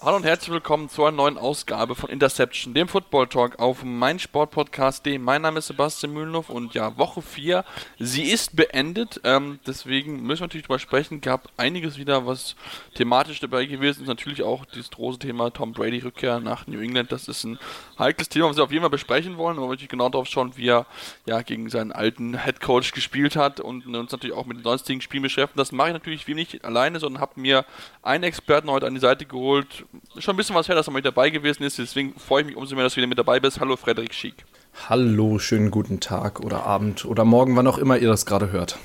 Hallo und herzlich willkommen zu einer neuen Ausgabe von Interception, dem Football Talk auf meinsportpodcast.de. Mein Name ist Sebastian Mühlenhoff und ja, Woche 4, sie ist beendet. Ähm, deswegen müssen wir natürlich drüber sprechen. Gab einiges wieder, was thematisch dabei gewesen ist. Natürlich auch dieses große Thema Tom Brady Rückkehr nach New England. Das ist ein heikles Thema, was wir auf jeden Fall besprechen wollen. Aber natürlich genau darauf schauen, wie er ja gegen seinen alten Head Coach gespielt hat und uns natürlich auch mit den sonstigen Spielen beschäftigen. Das mache ich natürlich wie nicht alleine, sondern habe mir einen Experten heute an die Seite geholt schon ein bisschen was her, dass er mit dabei gewesen ist. Deswegen freue ich mich umso mehr, dass du wieder mit dabei bist. Hallo, Frederik Schick. Hallo, schönen guten Tag oder Abend oder morgen, wann auch immer ihr das gerade hört.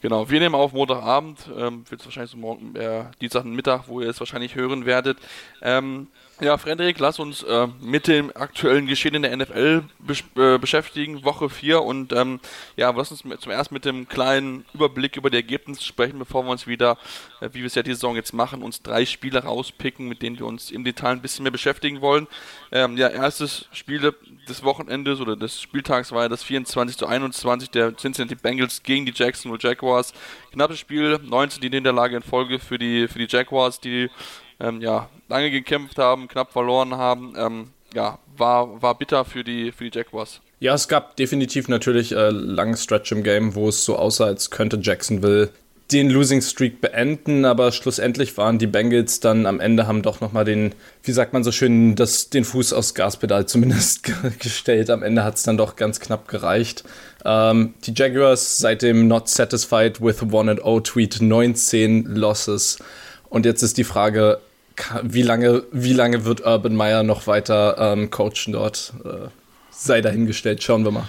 Genau, wir nehmen auf Montagabend, ähm, wird es wahrscheinlich so morgen, äh, Dienstagmittag, wo ihr es wahrscheinlich hören werdet. Ähm, ja, Frederik, lass uns äh, mit dem aktuellen Geschehen in der NFL besch äh, beschäftigen, Woche 4 und ähm, ja, lass uns zum ersten mit dem kleinen Überblick über die Ergebnisse sprechen, bevor wir uns wieder, äh, wie wir es ja die Saison jetzt machen, uns drei Spiele rauspicken, mit denen wir uns im Detail ein bisschen mehr beschäftigen wollen. Ähm, ja, erstes Spiel des Wochenendes oder des Spieltags war ja das 24 zu 21 der Cincinnati Bengals gegen die Jacksonville Jaguars. Knappes Spiel, 19 die Niederlage in Folge für die, für die Jaguars, die ähm, ja, lange gekämpft haben, knapp verloren haben. Ähm, ja, war, war bitter für die, für die Jaguars. Ja, es gab definitiv natürlich äh, langen Stretch im Game, wo es so aussah, als könnte Jacksonville den Losing Streak beenden, aber schlussendlich waren die Bengals dann am Ende haben doch nochmal den, wie sagt man so schön, das, den Fuß aufs Gaspedal zumindest gestellt. Am Ende hat es dann doch ganz knapp gereicht. Ähm, die Jaguars seit dem Not Satisfied with 1-0 Tweet 19 Losses. Und jetzt ist die Frage, wie lange, wie lange wird Urban Meyer noch weiter ähm, coachen dort? Äh, sei dahingestellt, schauen wir mal.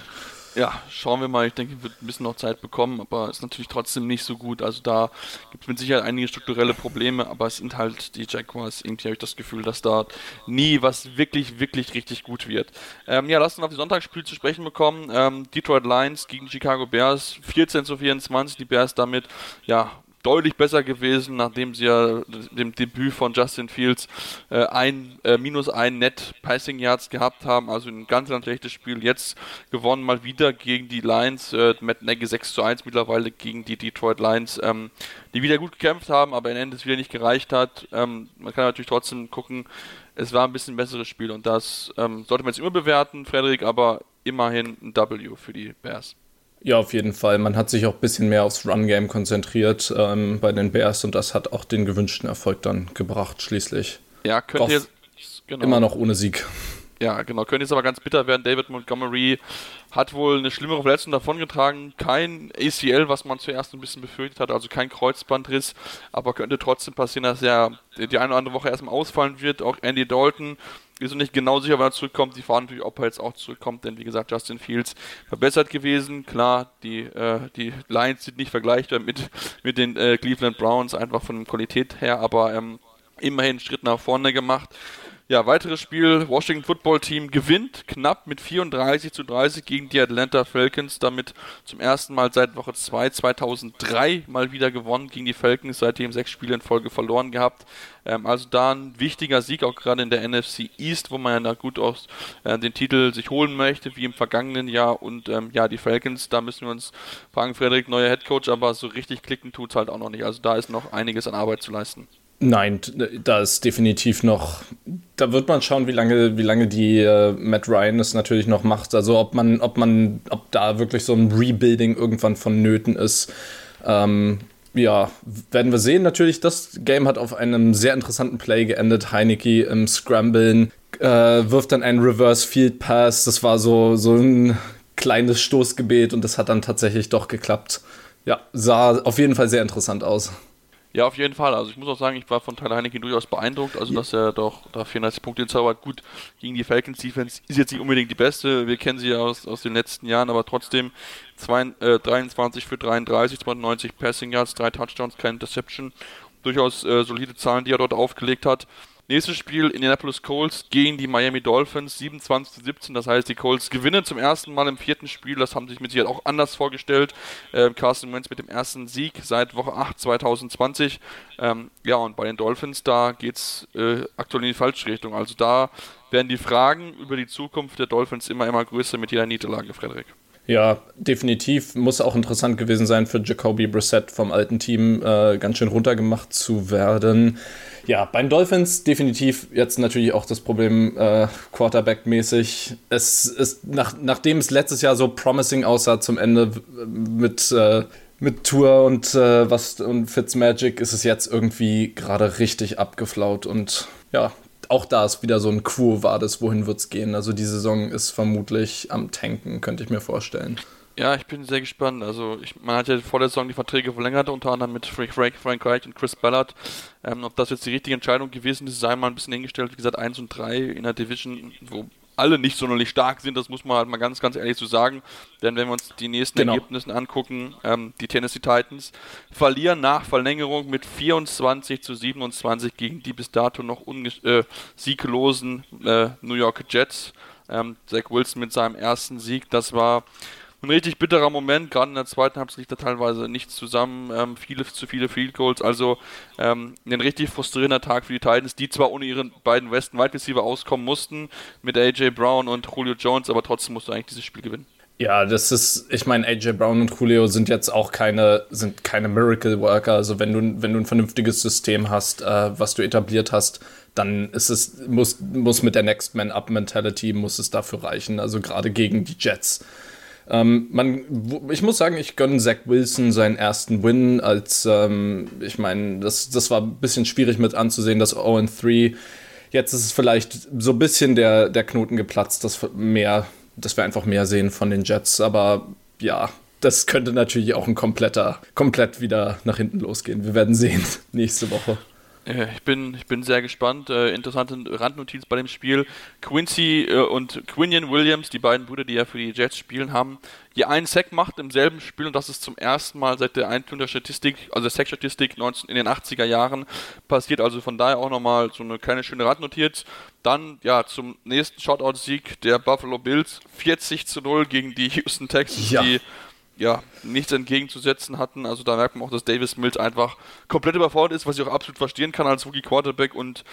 Ja, schauen wir mal. Ich denke, wird ein bisschen noch Zeit bekommen, aber ist natürlich trotzdem nicht so gut. Also da gibt es mit Sicherheit einige strukturelle Probleme, aber es sind halt die Jaguars. Irgendwie habe ich das Gefühl, dass da nie was wirklich, wirklich richtig gut wird. Ähm, ja, lass uns auf die Sonntagsspiel zu sprechen bekommen. Ähm, Detroit Lions gegen Chicago Bears, 14 zu 24. Die Bears damit, ja, deutlich besser gewesen, nachdem sie ja dem Debüt von Justin Fields äh, ein äh, minus ein Net Passing Yards gehabt haben, also ein ganz, ganz schlechtes Spiel. Jetzt gewonnen mal wieder gegen die Lions, äh, Matt Nagy 6 zu 1 mittlerweile gegen die Detroit Lions, ähm, die wieder gut gekämpft haben, aber am Ende es wieder nicht gereicht hat. Ähm, man kann natürlich trotzdem gucken, es war ein bisschen besseres Spiel und das ähm, sollte man jetzt immer bewerten, Frederik, aber immerhin ein W für die Bears. Ja, auf jeden Fall. Man hat sich auch ein bisschen mehr aufs Run-Game konzentriert ähm, bei den Bears und das hat auch den gewünschten Erfolg dann gebracht, schließlich. Ja, könnte jetzt. Genau. Immer noch ohne Sieg. Ja, genau. Könnte jetzt aber ganz bitter werden. David Montgomery hat wohl eine schlimmere Verletzung davongetragen. Kein ACL, was man zuerst ein bisschen befürchtet hat, also kein Kreuzbandriss. Aber könnte trotzdem passieren, dass er die eine oder andere Woche erstmal ausfallen wird. Auch Andy Dalton ist noch nicht genau sicher, wann er zurückkommt. Die fahren natürlich, ob er jetzt auch zurückkommt, denn wie gesagt, Justin Fields verbessert gewesen. Klar, die, äh, die Lions sind nicht vergleichbar mit, mit den äh, Cleveland Browns, einfach von Qualität her, aber ähm, immerhin einen Schritt nach vorne gemacht. Ja, weiteres Spiel. Washington Football Team gewinnt knapp mit 34 zu 30 gegen die Atlanta Falcons. Damit zum ersten Mal seit Woche 2 2003 mal wieder gewonnen gegen die Falcons. Seitdem sechs Spiele in Folge verloren gehabt. Ähm, also da ein wichtiger Sieg auch gerade in der NFC East, wo man ja da gut aus äh, den Titel sich holen möchte, wie im vergangenen Jahr. Und ähm, ja, die Falcons, da müssen wir uns fragen, Frederik, neuer Headcoach, aber so richtig klicken tut es halt auch noch nicht. Also da ist noch einiges an Arbeit zu leisten. Nein, da ist definitiv noch. Da wird man schauen, wie lange, wie lange die äh, Matt Ryan es natürlich noch macht. Also ob man, ob man, ob da wirklich so ein Rebuilding irgendwann vonnöten ist. Ähm, ja, werden wir sehen. Natürlich, das Game hat auf einem sehr interessanten Play geendet. Heineke im Scramblen äh, wirft dann einen Reverse Field Pass. Das war so, so ein kleines Stoßgebet und das hat dann tatsächlich doch geklappt. Ja, sah auf jeden Fall sehr interessant aus. Ja, auf jeden Fall. Also ich muss auch sagen, ich war von Tyler Heineken durchaus beeindruckt. Also dass er doch da 34 Punkte zaubert. Gut, gegen die Falcons Defense ist jetzt nicht unbedingt die beste. Wir kennen sie ja aus, aus den letzten Jahren, aber trotzdem zwei, äh, 23 für 33, 92 Passing Yards, drei Touchdowns, keine Interception. Durchaus äh, solide Zahlen, die er dort aufgelegt hat. Nächstes Spiel Indianapolis Colts gegen die Miami Dolphins 27 zu 17. Das heißt, die Colts gewinnen zum ersten Mal im vierten Spiel. Das haben sich mit Sicherheit auch anders vorgestellt. Ähm, Carson Wentz mit dem ersten Sieg seit Woche 8 2020. Ähm, ja, und bei den Dolphins, da geht es äh, aktuell in die falsche Richtung. Also da werden die Fragen über die Zukunft der Dolphins immer, immer größer mit jeder Niederlage, Frederik. Ja, definitiv. Muss auch interessant gewesen sein für Jacoby Brissett vom alten Team, äh, ganz schön runtergemacht zu werden. Ja, bei den Dolphins definitiv jetzt natürlich auch das Problem äh, Quarterback-mäßig. Es ist, nach, nachdem es letztes Jahr so promising aussah zum Ende mit, äh, mit Tour und, äh, was, und Fitzmagic, ist es jetzt irgendwie gerade richtig abgeflaut und ja, auch da ist wieder so ein Quo war das, wohin wird es gehen. Also die Saison ist vermutlich am Tanken, könnte ich mir vorstellen. Ja, ich bin sehr gespannt. Also ich, man hat ja vor der Saison die Verträge verlängert, unter anderem mit Frank, Frank, Frank Reich und Chris Ballard. Ähm, ob das jetzt die richtige Entscheidung gewesen ist, sei mal ein bisschen hingestellt. Wie gesagt, 1 und 3 in der Division, wo alle nicht sonderlich stark sind, das muss man halt mal ganz, ganz ehrlich so sagen. Denn wenn wir uns die nächsten genau. Ergebnisse angucken, ähm, die Tennessee Titans verlieren nach Verlängerung mit 24 zu 27 gegen die bis dato noch äh, sieglosen äh, New York Jets. Ähm, Zach Wilson mit seinem ersten Sieg, das war ein richtig bitterer Moment. Gerade in der zweiten Halbzeit liegt da teilweise nichts zusammen. Ähm, viele zu viele Field Goals. Also ähm, ein richtig frustrierender Tag für die Titans, die zwar ohne ihren beiden Westen Wide Receiver auskommen mussten, mit AJ Brown und Julio Jones, aber trotzdem musst du eigentlich dieses Spiel gewinnen. Ja, das ist, ich meine, AJ Brown und Julio sind jetzt auch keine, sind keine Miracle Worker. Also wenn du, wenn du ein vernünftiges System hast, äh, was du etabliert hast, dann ist es, muss, muss mit der Next Man Up Mentality, muss es dafür reichen. Also gerade gegen die Jets. Ähm, man, ich muss sagen, ich gönne Zach Wilson seinen ersten Win als, ähm, ich meine, das, das war ein bisschen schwierig mit anzusehen, das 0-3. Jetzt ist es vielleicht so ein bisschen der, der Knoten geplatzt, dass, mehr, dass wir einfach mehr sehen von den Jets. Aber ja, das könnte natürlich auch ein kompletter, komplett wieder nach hinten losgehen. Wir werden sehen nächste Woche. Ich bin, ich bin sehr gespannt. Äh, interessante Randnotiz bei dem Spiel. Quincy äh, und Quinion Williams, die beiden Brüder, die ja für die Jets spielen, haben je einen Sack macht im selben Spiel und das ist zum ersten Mal seit der Einführung der Statistik, also der Sack-Statistik in den 80er Jahren passiert. Also von daher auch nochmal so eine kleine schöne Randnotiz. Dann ja zum nächsten Shoutout-Sieg der Buffalo Bills 40 zu 0 gegen die Houston Texans, ja. die ja, nichts entgegenzusetzen hatten. Also da merkt man auch, dass Davis Mills einfach komplett überfordert ist, was ich auch absolut verstehen kann als Rookie Quarterback. Und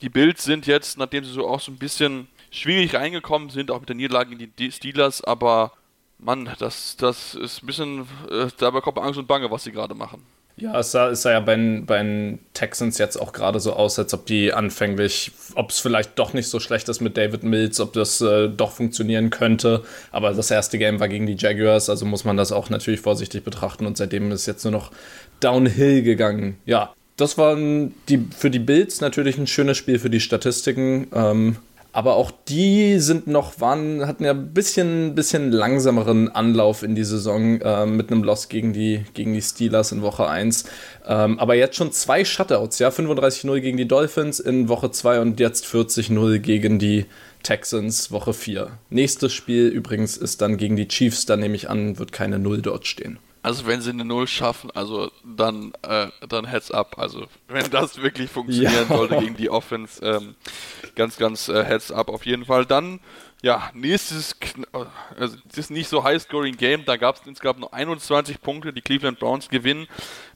die Bills sind jetzt, nachdem sie so auch so ein bisschen schwierig reingekommen sind, auch mit der Niederlage in die Steelers, aber Mann, das, das ist ein bisschen, äh, da bekommt man Angst und Bange, was sie gerade machen. Ja, es sah, es sah ja bei, bei den Texans jetzt auch gerade so aus, als ob die anfänglich, ob es vielleicht doch nicht so schlecht ist mit David Mills, ob das äh, doch funktionieren könnte. Aber das erste Game war gegen die Jaguars, also muss man das auch natürlich vorsichtig betrachten und seitdem ist jetzt nur noch downhill gegangen. Ja, das war die, für die Bills natürlich ein schönes Spiel für die Statistiken. Ähm, aber auch die sind noch, waren, hatten ja ein bisschen, bisschen langsameren Anlauf in die Saison äh, mit einem Loss gegen die, gegen die Steelers in Woche 1. Ähm, aber jetzt schon zwei Shutouts, ja, 35-0 gegen die Dolphins in Woche 2 und jetzt 40-0 gegen die Texans Woche 4. Nächstes Spiel übrigens ist dann gegen die Chiefs, da nehme ich an, wird keine Null dort stehen. Also wenn sie eine Null schaffen, also dann, äh, dann Heads up. Also wenn das wirklich funktionieren ja. sollte gegen die Offense, ähm, ganz, ganz äh, Heads up auf jeden Fall. Dann, ja, nächstes, also das ist nicht so High-Scoring Game, da gab es insgesamt nur 21 Punkte. Die Cleveland Browns gewinnen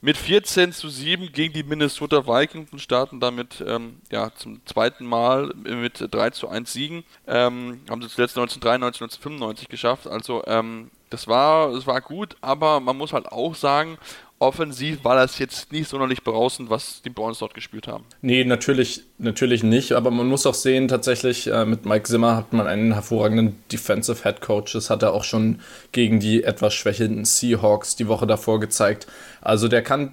mit 14 zu 7 gegen die Minnesota Vikings und starten damit ähm, ja, zum zweiten Mal mit 3 zu 1 Siegen. Ähm, haben sie zuletzt 1993, 1995 geschafft. Also ähm, das war, das war gut, aber man muss halt auch sagen, offensiv war das jetzt nicht sonderlich berauschend, was die Browns dort gespielt haben. Nee, natürlich, natürlich nicht, aber man muss auch sehen, tatsächlich äh, mit Mike Zimmer hat man einen hervorragenden Defensive Head Coach. Das hat er auch schon gegen die etwas schwächelnden Seahawks die Woche davor gezeigt. Also der kann,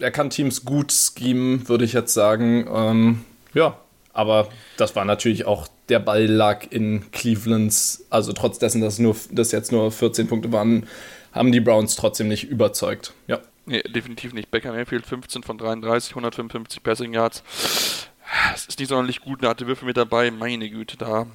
der kann Teams gut schemen, würde ich jetzt sagen. Ähm, ja, aber das war natürlich auch der Ball lag in Clevelands, also trotz dessen, dass, nur, dass jetzt nur 14 Punkte waren, haben die Browns trotzdem nicht überzeugt. Ja. Nee, definitiv nicht. Becker Mayfield 15 von 33, 155 Passing Yards. Das ist nicht sonderlich gut, da hatte Würfel mit dabei, meine Güte, da,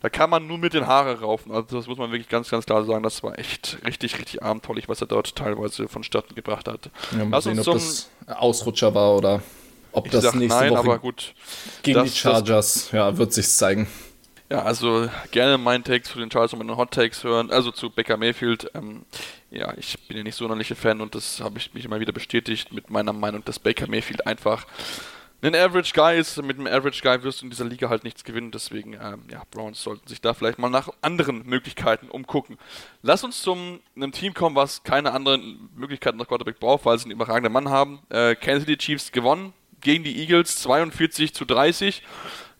da kann man nur mit den Haaren raufen. Also das muss man wirklich ganz, ganz klar sagen. Das war echt richtig, richtig abenteuerlich, was er dort teilweise vonstatten gebracht hat. Ja, mal Lass sehen, ob das Ausrutscher war oder Ob ich das nächste nein, Woche aber gut. Gegen das, die Chargers, ja, wird sich's zeigen. Ja, also gerne meinen Takes zu den Chargers und meine Hot Takes hören, also zu Becker Mayfield. Ähm, ja, ich bin ja nicht so sonderlicher Fan und das habe ich mich immer wieder bestätigt mit meiner Meinung, dass Baker Mayfield einfach ein Average Guy ist. Mit einem Average Guy wirst du in dieser Liga halt nichts gewinnen. Deswegen, ähm, ja, Browns sollten sich da vielleicht mal nach anderen Möglichkeiten umgucken. Lass uns zu einem Team kommen, was keine anderen Möglichkeiten nach Quarterback braucht, weil sie einen überragenden Mann haben. Äh, Kansas City Chiefs gewonnen gegen die Eagles 42 zu 30.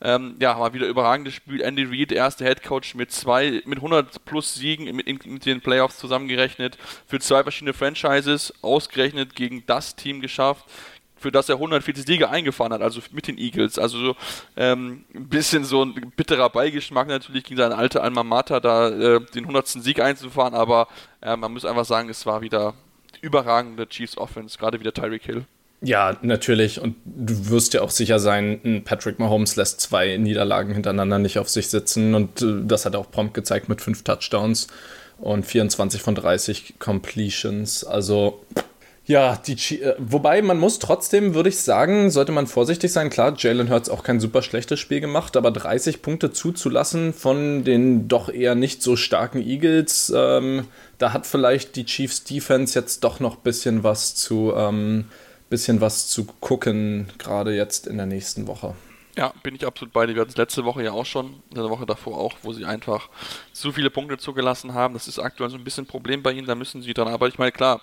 Ähm, ja, mal wieder überragendes Spiel. Andy Reid, erster Head Coach mit zwei, mit 100 plus Siegen mit, in, mit den Playoffs zusammengerechnet, für zwei verschiedene Franchises ausgerechnet gegen das Team geschafft für das er 140 Siege eingefahren hat, also mit den Eagles. Also so ähm, ein bisschen so ein bitterer Beigeschmack natürlich gegen seine alte Alma Mater da äh, den 100. Sieg einzufahren, aber äh, man muss einfach sagen, es war wieder überragende Chiefs Offense, gerade wieder Tyreek Hill. Ja, natürlich. Und du wirst ja auch sicher sein, Patrick Mahomes lässt zwei Niederlagen hintereinander nicht auf sich sitzen. Und äh, das hat er auch prompt gezeigt mit fünf Touchdowns und 24 von 30 Completions. Also ja, die, äh, wobei man muss trotzdem, würde ich sagen, sollte man vorsichtig sein. Klar, Jalen Hurts auch kein super schlechtes Spiel gemacht, aber 30 Punkte zuzulassen von den doch eher nicht so starken Eagles, ähm, da hat vielleicht die Chiefs Defense jetzt doch noch ein bisschen was zu ähm, bisschen was zu gucken, gerade jetzt in der nächsten Woche. Ja, bin ich absolut bei dir. Wir hatten es letzte Woche ja auch schon, in der Woche davor auch, wo sie einfach zu viele Punkte zugelassen haben. Das ist aktuell so ein bisschen ein Problem bei ihnen, da müssen sie dran arbeiten. Ich meine, klar,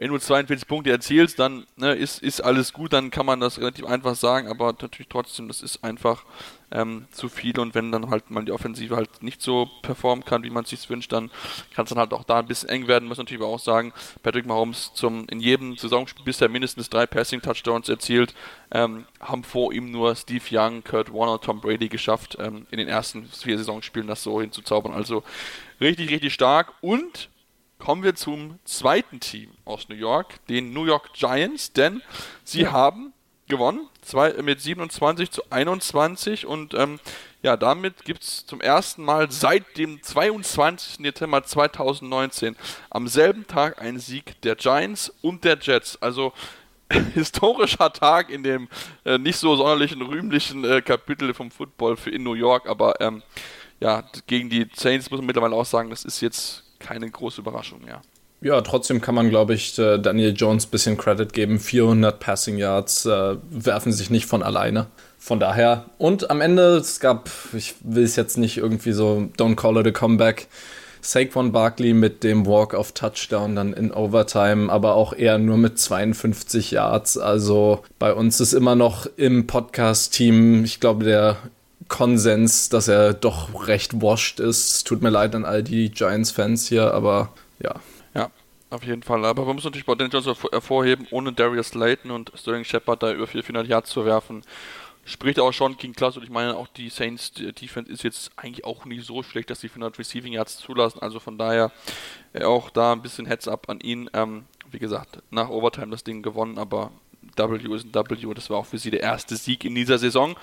wenn du 42 Punkte erzielst, dann ne, ist, ist alles gut, dann kann man das relativ einfach sagen, aber natürlich trotzdem, das ist einfach ähm, zu viel und wenn dann halt mal die Offensive halt nicht so performen kann, wie man es sich wünscht, dann kann es dann halt auch da ein bisschen eng werden, muss natürlich auch sagen, Patrick Mahomes zum, in jedem Saisonspiel bisher mindestens drei Passing-Touchdowns erzielt, ähm, haben vor ihm nur Steve Young, Kurt Warner, Tom Brady geschafft, ähm, in den ersten vier Saisonspielen das so hinzuzaubern, also richtig, richtig stark und kommen wir zum zweiten Team aus New York, den New York Giants, denn sie ja. haben gewonnen, zwei, mit 27 zu 21 und ähm, ja, damit gibt es zum ersten Mal seit dem 22. Dezember 2019 am selben Tag einen Sieg der Giants und der Jets. Also historischer Tag in dem äh, nicht so sonderlichen rühmlichen äh, Kapitel vom Football für in New York, aber ähm, ja, gegen die Saints muss man mittlerweile auch sagen, das ist jetzt keine große Überraschung mehr. Ja, trotzdem kann man, glaube ich, äh, Daniel Jones ein bisschen Credit geben. 400 Passing Yards äh, werfen sich nicht von alleine. Von daher. Und am Ende, es gab, ich will es jetzt nicht irgendwie so, don't call it a comeback. Saquon Barkley mit dem Walk of Touchdown dann in Overtime, aber auch eher nur mit 52 Yards. Also bei uns ist immer noch im Podcast-Team, ich glaube, der Konsens, dass er doch recht washed ist. Tut mir leid an all die Giants-Fans hier, aber ja. Ja, auf jeden Fall. Aber man muss natürlich bei den Johnson hervorheben, ohne Darius Layton und Sterling Shepard da über 400 Yards zu werfen, spricht auch schon gegen Klasse. Und ich meine, auch die Saints Defense ist jetzt eigentlich auch nicht so schlecht, dass sie 400 Receiving Yards zulassen. Also von daher äh, auch da ein bisschen Heads up an ihn. Ähm, wie gesagt, nach Overtime das Ding gewonnen, aber W ist ein W. Das war auch für sie der erste Sieg in dieser Saison.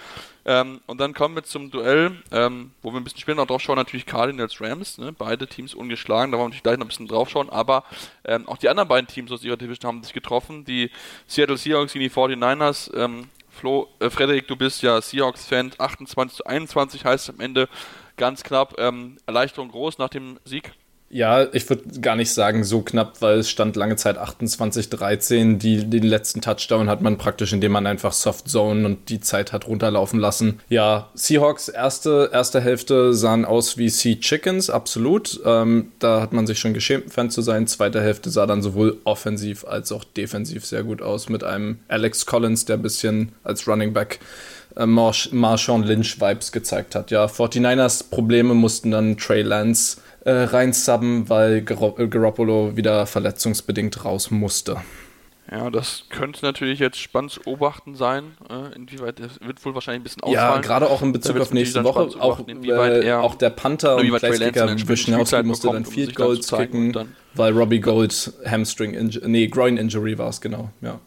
Ähm, und dann kommen wir zum Duell, ähm, wo wir ein bisschen später noch drauf schauen, natürlich Cardinals Rams. Ne? Beide Teams ungeschlagen, da wollen wir natürlich gleich noch ein bisschen drauf schauen. Aber ähm, auch die anderen beiden Teams aus ihrer Division haben sich getroffen. Die Seattle Seahawks gegen die 49ers. Ähm, Flo, äh, Frederik, du bist ja Seahawks-Fan. 28 zu 21 heißt am Ende ganz knapp. Ähm, Erleichterung groß nach dem Sieg. Ja, ich würde gar nicht sagen so knapp, weil es stand lange Zeit 28-13. Die, den letzten Touchdown hat man praktisch, indem man einfach Soft Zone und die Zeit hat runterlaufen lassen. Ja, Seahawks erste, erste Hälfte sahen aus wie Sea Chickens, absolut. Ähm, da hat man sich schon geschämt, Fan zu sein. Zweite Hälfte sah dann sowohl offensiv als auch defensiv sehr gut aus mit einem Alex Collins, der ein bisschen als Running Back äh, Marshawn Lynch Vibes gezeigt hat. Ja, 49ers Probleme mussten dann Trey Lance äh, reinsubben, weil äh, Garoppolo wieder verletzungsbedingt raus musste. Ja, das könnte natürlich jetzt spannend zu beobachten sein. Äh, inwieweit, das wird wohl wahrscheinlich ein bisschen ausfallen. Ja, gerade auch in Bezug auf nächste Woche. Auch, äh, auch der Panther und Playmaker Wischnowski musste dann Field Goals kicken, weil Robbie Gold Hamstring, Injury, nee, Groin Injury war es, genau, ja.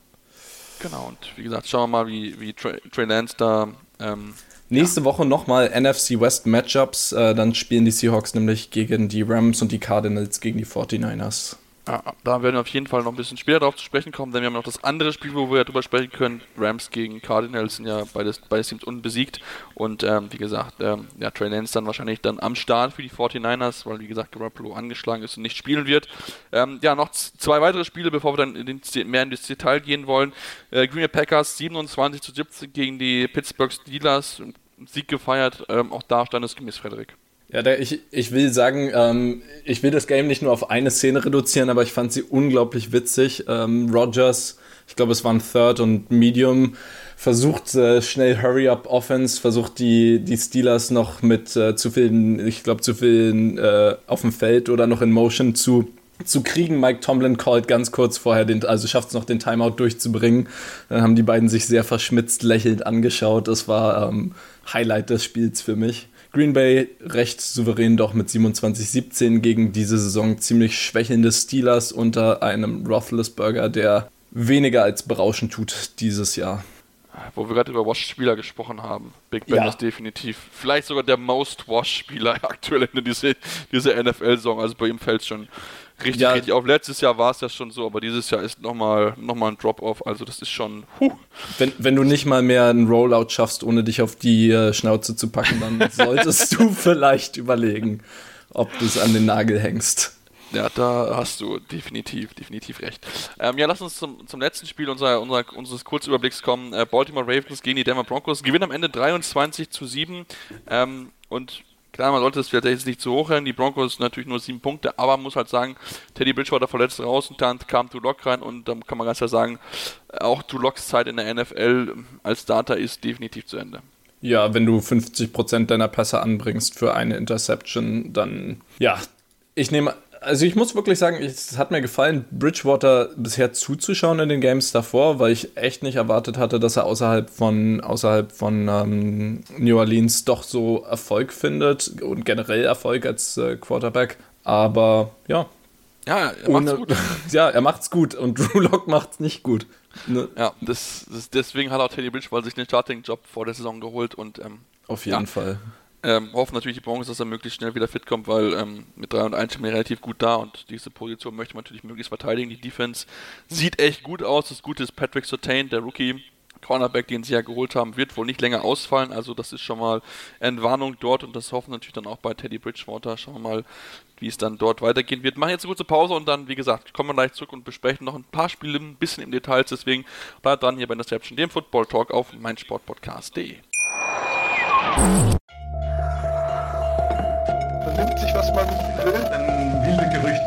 Genau, und wie gesagt, schauen wir mal, wie, wie Trey, Trey Lance da ähm, Nächste ja. Woche nochmal NFC West Matchups. Äh, dann spielen die Seahawks nämlich gegen die Rams und die Cardinals gegen die 49ers. Ja, da werden wir auf jeden Fall noch ein bisschen später darauf zu sprechen kommen, denn wir haben noch das andere Spiel, wo wir ja drüber sprechen können. Rams gegen Cardinals sind ja beides, beides Teams unbesiegt. Und ähm, wie gesagt, ähm, ja, Trey Lance dann wahrscheinlich dann am Start für die 49ers, weil wie gesagt Garoppolo angeschlagen ist und nicht spielen wird. Ähm, ja, noch zwei weitere Spiele, bevor wir dann in den, mehr in das Detail gehen wollen. Äh, Green Bay Packers 27 zu 17 gegen die Pittsburgh Steelers. Sieg gefeiert. Ähm, auch da stand es gemäß Frederik. Ja, ich, ich will sagen, ähm, ich will das Game nicht nur auf eine Szene reduzieren, aber ich fand sie unglaublich witzig. Ähm, Rogers, ich glaube, es waren Third und Medium, versucht äh, schnell Hurry-Up-Offense, versucht die, die Steelers noch mit äh, zu vielen, ich glaube, zu vielen äh, auf dem Feld oder noch in Motion zu zu kriegen. Mike Tomlin callt ganz kurz vorher den, also schafft es noch den Timeout durchzubringen. Dann haben die beiden sich sehr verschmitzt lächelnd angeschaut. Das war ähm, Highlight des Spiels für mich. Green Bay recht souverän doch mit 27-17 gegen diese Saison ziemlich schwächelnde Steelers unter einem Roethlisberger, der weniger als berauschend tut dieses Jahr. Wo wir gerade über Wash-Spieler gesprochen haben. Big Ben ja. ist definitiv vielleicht sogar der most Wash-Spieler aktuell in dieser, dieser NFL-Saison. Also bei ihm fällt es schon richtig, ja. richtig auf. Letztes Jahr war es ja schon so, aber dieses Jahr ist nochmal noch mal ein Drop-Off. Also das ist schon. Huh. Wenn, wenn du nicht mal mehr einen Rollout schaffst, ohne dich auf die äh, Schnauze zu packen, dann solltest du vielleicht überlegen, ob du es an den Nagel hängst. Ja, da hast du definitiv, definitiv recht. Ähm, ja, lass uns zum, zum letzten Spiel unserer, unserer, unseres Kurzüberblicks kommen. Äh, Baltimore Ravens gegen die Denver Broncos gewinnen am Ende 23 zu 7. Ähm, und Klar, man sollte es vielleicht jetzt nicht zu hoch rennen. Die Broncos natürlich nur sieben Punkte, aber man muss halt sagen, Teddy Bridgewater verletzt raus und dann kam Duloc rein und dann kann man ganz klar sagen, auch Dulocs Zeit in der NFL als Starter ist definitiv zu Ende. Ja, wenn du 50% deiner Pässe anbringst für eine Interception, dann ja, ich nehme also ich muss wirklich sagen, es hat mir gefallen, Bridgewater bisher zuzuschauen in den Games davor, weil ich echt nicht erwartet hatte, dass er außerhalb von, außerhalb von ähm, New Orleans doch so Erfolg findet und generell Erfolg als äh, Quarterback. Aber ja. Ja, er macht's gut. ja, er macht's gut und Drew Lock macht's nicht gut. Ne? Ja, das, das, deswegen hat auch Teddy Bridgewater sich den Starting-Job vor der Saison geholt und ähm, auf jeden ja. Fall. Ähm, hoffen natürlich die Broncos, dass er möglichst schnell wieder fit kommt, weil ähm, mit 3 und 1 stehen wir relativ gut da und diese Position möchte man natürlich möglichst verteidigen. Die Defense sieht echt gut aus. Das Gute ist Patrick Sotain, der Rookie Cornerback, den sie ja geholt haben, wird wohl nicht länger ausfallen. Also das ist schon mal Entwarnung dort und das hoffen natürlich dann auch bei Teddy Bridgewater. Schauen wir mal, wie es dann dort weitergehen wird. Machen jetzt eine kurze Pause und dann, wie gesagt, kommen wir gleich zurück und besprechen noch ein paar Spiele ein bisschen im Detail. Deswegen bleibt dran hier bei Interception, dem Football Talk auf meinsportpodcast.de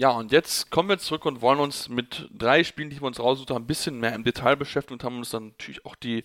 Ja, und jetzt kommen wir zurück und wollen uns mit drei Spielen, die wir uns rausgesucht haben, ein bisschen mehr im Detail beschäftigen und haben uns dann natürlich auch die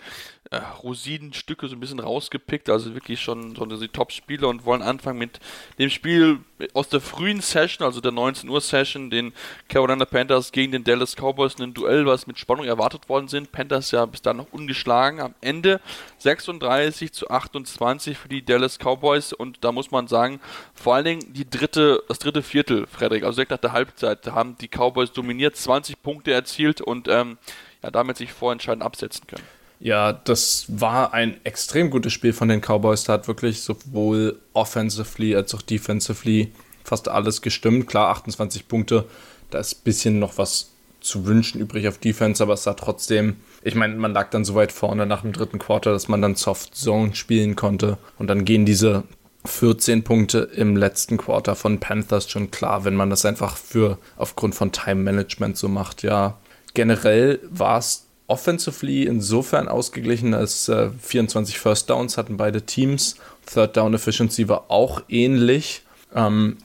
äh, Rosinenstücke so ein bisschen rausgepickt, also wirklich schon so die Top-Spiele und wollen anfangen mit dem Spiel aus der frühen Session, also der 19 Uhr Session, den Carolina Panthers gegen den Dallas Cowboys, ein Duell, was mit Spannung erwartet worden sind. Panthers ja bis dahin noch ungeschlagen. Am Ende 36 zu 28 für die Dallas Cowboys und da muss man sagen, vor allen Dingen die dritte, das dritte Viertel, Frederik, also direkt nach der Halbzeit haben die Cowboys dominiert, 20 Punkte erzielt und ähm, ja, damit sich vorentscheidend absetzen können. Ja, das war ein extrem gutes Spiel von den Cowboys. Da hat wirklich sowohl offensively als auch defensively fast alles gestimmt. Klar, 28 Punkte, da ist ein bisschen noch was zu wünschen übrig auf Defense, aber es war trotzdem, ich meine, man lag dann so weit vorne nach dem dritten Quarter, dass man dann Soft Zone spielen konnte und dann gehen diese 14 Punkte im letzten Quarter von Panthers schon klar, wenn man das einfach für aufgrund von Time Management so macht. Ja, generell war es offensively insofern ausgeglichen, als äh, 24 First Downs hatten beide Teams. Third Down Efficiency war auch ähnlich. Ähm,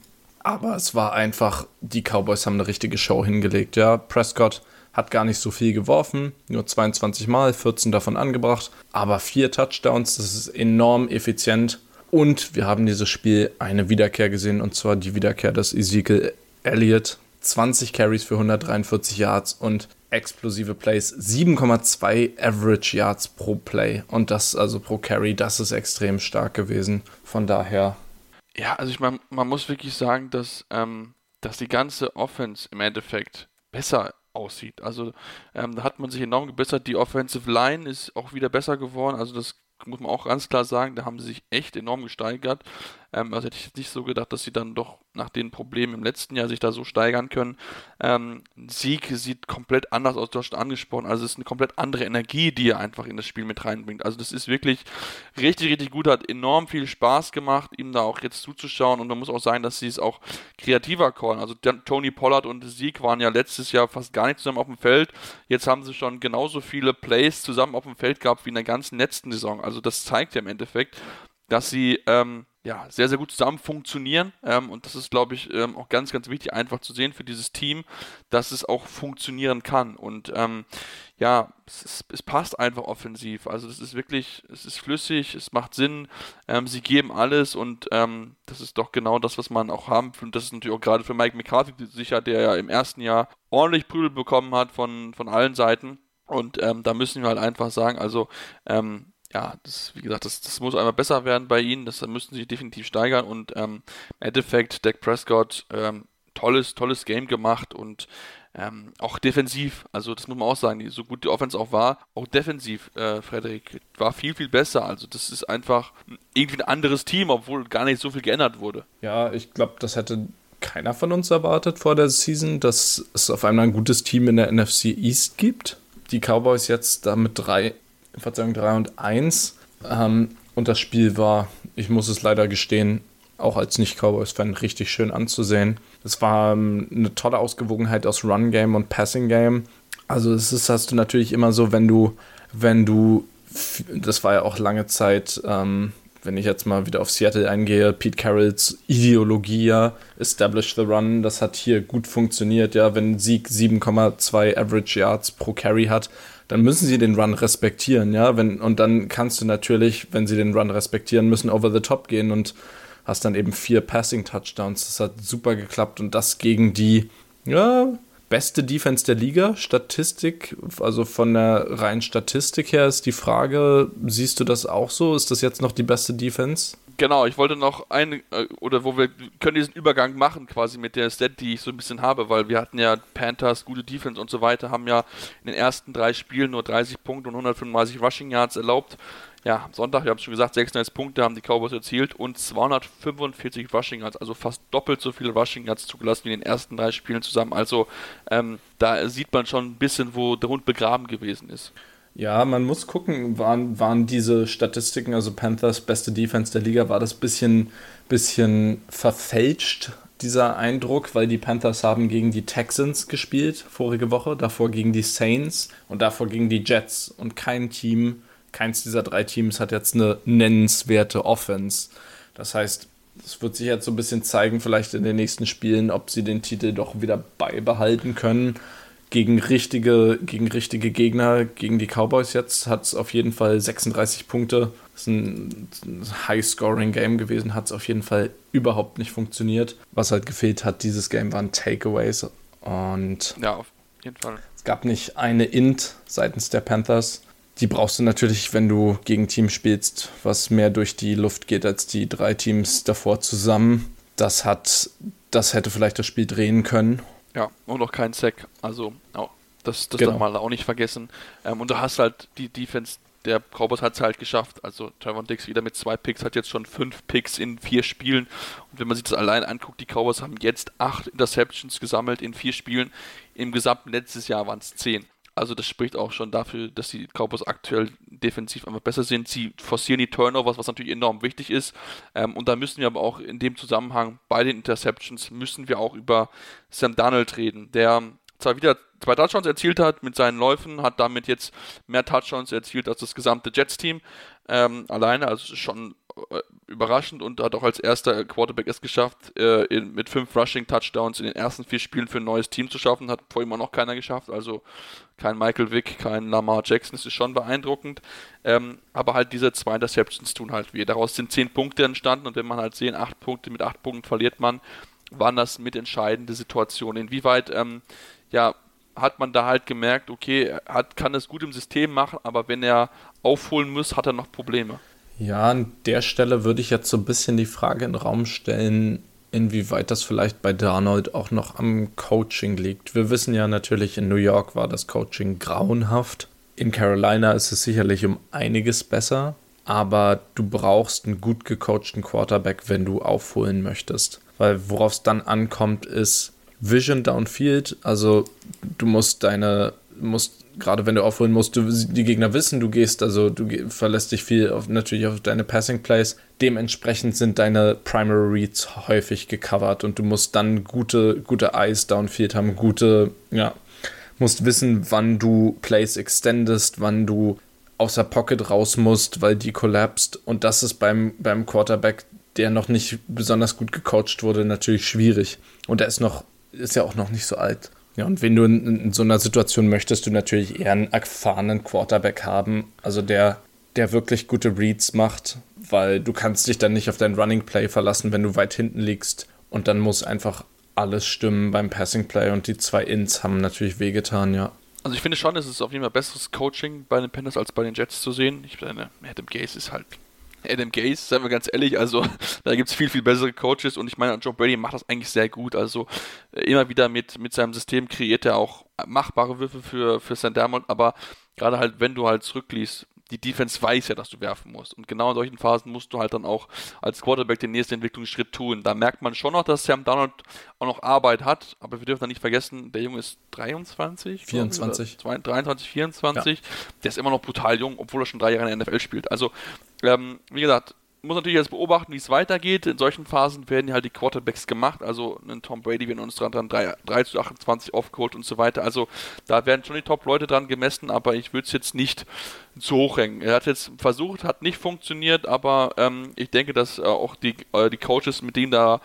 aber es war einfach, die Cowboys haben eine richtige Show hingelegt. Ja, Prescott hat gar nicht so viel geworfen, nur 22 Mal, 14 davon angebracht, aber vier Touchdowns, das ist enorm effizient. Und wir haben dieses Spiel eine Wiederkehr gesehen, und zwar die Wiederkehr des Ezekiel Elliott, 20 Carries für 143 Yards und explosive Plays. 7,2 Average Yards pro Play und das also pro Carry, das ist extrem stark gewesen. Von daher. Ja, also ich meine, man muss wirklich sagen, dass, ähm, dass die ganze Offense im Endeffekt besser aussieht. Also ähm, da hat man sich enorm gebessert. Die Offensive Line ist auch wieder besser geworden. Also das muss man auch ganz klar sagen, da haben sie sich echt enorm gesteigert. Ähm, also hätte ich nicht so gedacht, dass sie dann doch nach den Problemen im letzten Jahr sich da so steigern können. Ähm, Sieg sieht komplett anders aus, du hast schon angesprochen. Also es ist eine komplett andere Energie, die er einfach in das Spiel mit reinbringt. Also das ist wirklich richtig, richtig gut, hat enorm viel Spaß gemacht, ihm da auch jetzt zuzuschauen. Und man muss auch sagen, dass sie es auch kreativer callen. Also Tony Pollard und Sieg waren ja letztes Jahr fast gar nicht zusammen auf dem Feld. Jetzt haben sie schon genauso viele Plays zusammen auf dem Feld gehabt wie in der ganzen letzten Saison. Also das zeigt ja im Endeffekt, dass sie ähm, ja, sehr, sehr gut zusammen funktionieren. Ähm, und das ist, glaube ich, ähm, auch ganz, ganz wichtig, einfach zu sehen für dieses Team, dass es auch funktionieren kann. Und ähm, ja, es, ist, es, passt einfach offensiv. Also das ist wirklich, es ist flüssig, es macht Sinn, ähm, sie geben alles und ähm, das ist doch genau das, was man auch haben will. Und das ist natürlich auch gerade für Mike McCarthy sicher, der ja im ersten Jahr ordentlich Prügel bekommen hat von, von allen Seiten. Und ähm, da müssen wir halt einfach sagen, also ja, das, wie gesagt, das, das muss einmal besser werden bei ihnen, das müssen sie definitiv steigern und ähm, im Endeffekt, Dak Prescott, ähm, tolles, tolles Game gemacht und ähm, auch defensiv, also das muss man auch sagen, so gut die Offense auch war, auch defensiv, äh, Frederik, war viel, viel besser. Also das ist einfach irgendwie ein anderes Team, obwohl gar nicht so viel geändert wurde. Ja, ich glaube, das hätte keiner von uns erwartet vor der Season, dass es auf einmal ein gutes Team in der NFC East gibt. Die Cowboys jetzt da mit drei Verzeihung 3 und 1. Ähm, und das Spiel war, ich muss es leider gestehen, auch als Nicht-Cowboys-Fan richtig schön anzusehen. Es war ähm, eine tolle Ausgewogenheit aus Run-Game und Passing-Game. Also es ist, hast du natürlich immer so, wenn du, wenn du, das war ja auch lange Zeit, ähm, wenn ich jetzt mal wieder auf Seattle eingehe, Pete Carrolls Ideologie ja, Establish the Run, das hat hier gut funktioniert, ja, wenn Sieg 7,2 Average Yards pro Carry hat, dann müssen sie den Run respektieren, ja. Wenn, und dann kannst du natürlich, wenn sie den Run respektieren müssen, over the top gehen und hast dann eben vier Passing-Touchdowns. Das hat super geklappt und das gegen die, ja, beste Defense der Liga. Statistik, also von der reinen Statistik her ist die Frage, siehst du das auch so? Ist das jetzt noch die beste Defense? Genau, ich wollte noch eine, äh, oder wo wir können diesen Übergang machen quasi mit der Stat, die ich so ein bisschen habe, weil wir hatten ja Panthers, gute Defense und so weiter, haben ja in den ersten drei Spielen nur 30 Punkte und 135 Rushing Yards erlaubt. Ja, Sonntag, wir haben es schon gesagt, 36 Punkte haben die Cowboys erzielt und 245 Rushing Yards, also fast doppelt so viele Rushing Yards zugelassen wie in den ersten drei Spielen zusammen. Also ähm, da sieht man schon ein bisschen, wo der Hund begraben gewesen ist. Ja, man muss gucken, waren, waren diese Statistiken, also Panthers beste Defense der Liga, war das bisschen, bisschen verfälscht, dieser Eindruck, weil die Panthers haben gegen die Texans gespielt vorige Woche, davor gegen die Saints und davor gegen die Jets und kein Team, keins dieser drei Teams hat jetzt eine nennenswerte Offense. Das heißt, es wird sich jetzt so ein bisschen zeigen, vielleicht in den nächsten Spielen, ob sie den Titel doch wieder beibehalten können gegen richtige, gegen richtige Gegner, gegen die Cowboys jetzt, hat es auf jeden Fall 36 Punkte. Das ist ein, High-Scoring-Game gewesen, hat es auf jeden Fall überhaupt nicht funktioniert. Was halt gefehlt hat, dieses Game waren Takeaways. Und ja, auf jeden Fall. Es gab nicht eine Int seitens der Panthers. Die brauchst du natürlich, wenn du gegen Teams spielst, was mehr durch die Luft geht als die drei Teams davor zusammen. Das hat, das hätte vielleicht das Spiel drehen können. Ja, und noch kein Sack. Also, oh, das, das genau. darf man auch nicht vergessen. Ähm, und du hast halt die Defense der Cowboys hat es halt geschafft. Also Trevor Dix wieder mit zwei Picks, hat jetzt schon fünf Picks in vier Spielen. Und wenn man sich das allein anguckt, die Cowboys haben jetzt acht Interceptions gesammelt in vier Spielen. Im gesamten letztes Jahr waren es zehn. Also das spricht auch schon dafür, dass die Cowboys aktuell defensiv einfach besser sind. Sie forcieren die Turnovers, was natürlich enorm wichtig ist. Ähm, und da müssen wir aber auch in dem Zusammenhang bei den Interceptions müssen wir auch über Sam Darnold reden, der zwar wieder zwei Touchdowns erzielt hat mit seinen Läufen, hat damit jetzt mehr Touchdowns erzielt als das gesamte Jets-Team ähm, alleine. Also schon äh, überraschend und hat auch als erster Quarterback es geschafft, äh, in, mit fünf Rushing Touchdowns in den ersten vier Spielen für ein neues Team zu schaffen. Hat vor ihm auch noch keiner geschafft. Also kein Michael Vick, kein Lamar Jackson. Das ist schon beeindruckend. Ähm, aber halt diese zwei Interceptions tun halt weh. Daraus sind zehn Punkte entstanden und wenn man halt sehen, acht Punkte mit acht Punkten verliert man. waren das mitentscheidende Situationen. Inwieweit, ähm, ja, hat man da halt gemerkt, okay, hat, kann es gut im System machen, aber wenn er aufholen muss, hat er noch Probleme. Ja, an der Stelle würde ich jetzt so ein bisschen die Frage in den Raum stellen, inwieweit das vielleicht bei Darnold auch noch am Coaching liegt. Wir wissen ja natürlich, in New York war das Coaching grauenhaft. In Carolina ist es sicherlich um einiges besser, aber du brauchst einen gut gecoachten Quarterback, wenn du aufholen möchtest. Weil worauf es dann ankommt, ist Vision downfield. Also du musst deine, musst, gerade wenn du aufholen musst, du, die Gegner wissen, du gehst, also du verlässt dich viel auf, natürlich auf deine Passing Plays. Dementsprechend sind deine Primary Reads häufig gecovert und du musst dann gute, gute Eyes downfield haben, gute, ja, musst wissen, wann du Plays extendest, wann du aus der Pocket raus musst, weil die collapst. Und das ist beim, beim Quarterback, der noch nicht besonders gut gecoacht wurde, natürlich schwierig. Und er ist noch, ist ja auch noch nicht so alt. Ja, und wenn du in, so einer Situation möchtest du natürlich eher einen erfahrenen Quarterback haben, also der, der wirklich gute Reads macht, weil du kannst dich dann nicht auf dein Running Play verlassen, wenn du weit hinten liegst. Und dann muss einfach alles stimmen beim Passing Play und die zwei Ins haben natürlich wehgetan, ja. Also ich finde schon, es ist auf jeden Fall besseres Coaching bei den Panthers als bei den Jets zu sehen. Ich meine, Adam Gaze ist halt Adam Gaze, seien wir ganz ehrlich, also da gibt es viel, viel bessere Coaches und ich meine, Joe Brady macht das eigentlich sehr gut. Also äh, immer wieder mit, mit seinem System kreiert er auch machbare Würfe für, für St. Dermont, aber gerade halt, wenn du halt zurückliest, die Defense weiß ja, dass du werfen musst. Und genau in solchen Phasen musst du halt dann auch als Quarterback den nächsten Entwicklungsschritt tun. Da merkt man schon noch, dass Sam Donald auch noch Arbeit hat, aber wir dürfen da nicht vergessen, der Junge ist 23? 24. 23, 24. Ja. Der ist immer noch brutal jung, obwohl er schon drei Jahre in der NFL spielt. Also, ähm, wie gesagt, muss natürlich jetzt beobachten, wie es weitergeht. In solchen Phasen werden halt die Quarterbacks gemacht. Also ein Tom Brady, wenn uns dran, dran 3, 3 zu 28 aufgeholt und so weiter. Also da werden schon die Top-Leute dran gemessen, aber ich würde es jetzt nicht zu hoch hängen. Er hat jetzt versucht, hat nicht funktioniert, aber ähm, ich denke, dass äh, auch die, äh, die Coaches, mit denen da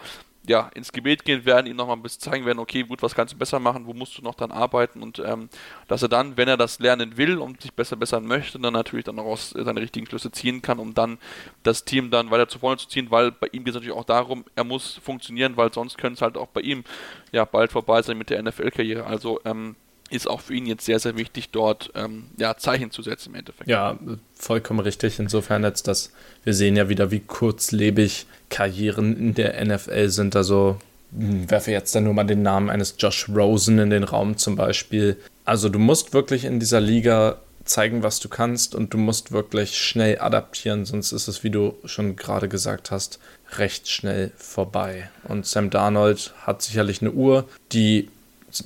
ja, ins Gebet gehen werden, ihm nochmal ein bisschen zeigen werden, okay, gut, was kannst du besser machen, wo musst du noch dann arbeiten und ähm, dass er dann, wenn er das lernen will und sich besser bessern möchte, dann natürlich dann auch aus, seine richtigen Schlüsse ziehen kann, um dann das Team dann weiter zu vorne zu ziehen, weil bei ihm geht es natürlich auch darum, er muss funktionieren, weil sonst könnte es halt auch bei ihm ja bald vorbei sein mit der NFL-Karriere. Also ähm, ist auch für ihn jetzt sehr, sehr wichtig, dort ähm, ja, Zeichen zu setzen im Endeffekt. Ja, vollkommen richtig. Insofern jetzt, dass wir sehen ja wieder, wie kurzlebig Karrieren in der NFL sind. Also hm, werfe jetzt dann nur mal den Namen eines Josh Rosen in den Raum zum Beispiel. Also du musst wirklich in dieser Liga zeigen, was du kannst und du musst wirklich schnell adaptieren, sonst ist es, wie du schon gerade gesagt hast, recht schnell vorbei. Und Sam Darnold hat sicherlich eine Uhr, die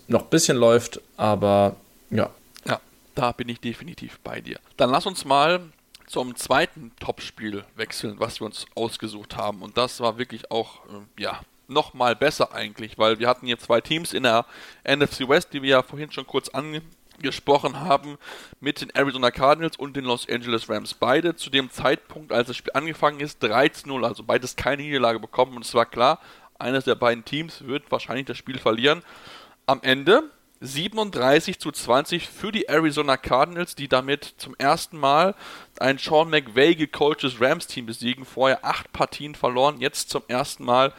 noch ein bisschen läuft, aber ja. Ja, da bin ich definitiv bei dir. Dann lass uns mal zum zweiten Topspiel wechseln, was wir uns ausgesucht haben. Und das war wirklich auch, äh, ja, nochmal besser eigentlich, weil wir hatten hier zwei Teams in der NFC West, die wir ja vorhin schon kurz angesprochen haben, mit den Arizona Cardinals und den Los Angeles Rams. Beide zu dem Zeitpunkt, als das Spiel angefangen ist, 13-0, also beides keine Niederlage bekommen. Und es war klar, eines der beiden Teams wird wahrscheinlich das Spiel verlieren am Ende 37 zu 20 für die Arizona Cardinals, die damit zum ersten Mal ein Sean McVay gecoachtes Rams-Team besiegen. Vorher acht Partien verloren, jetzt zum ersten Mal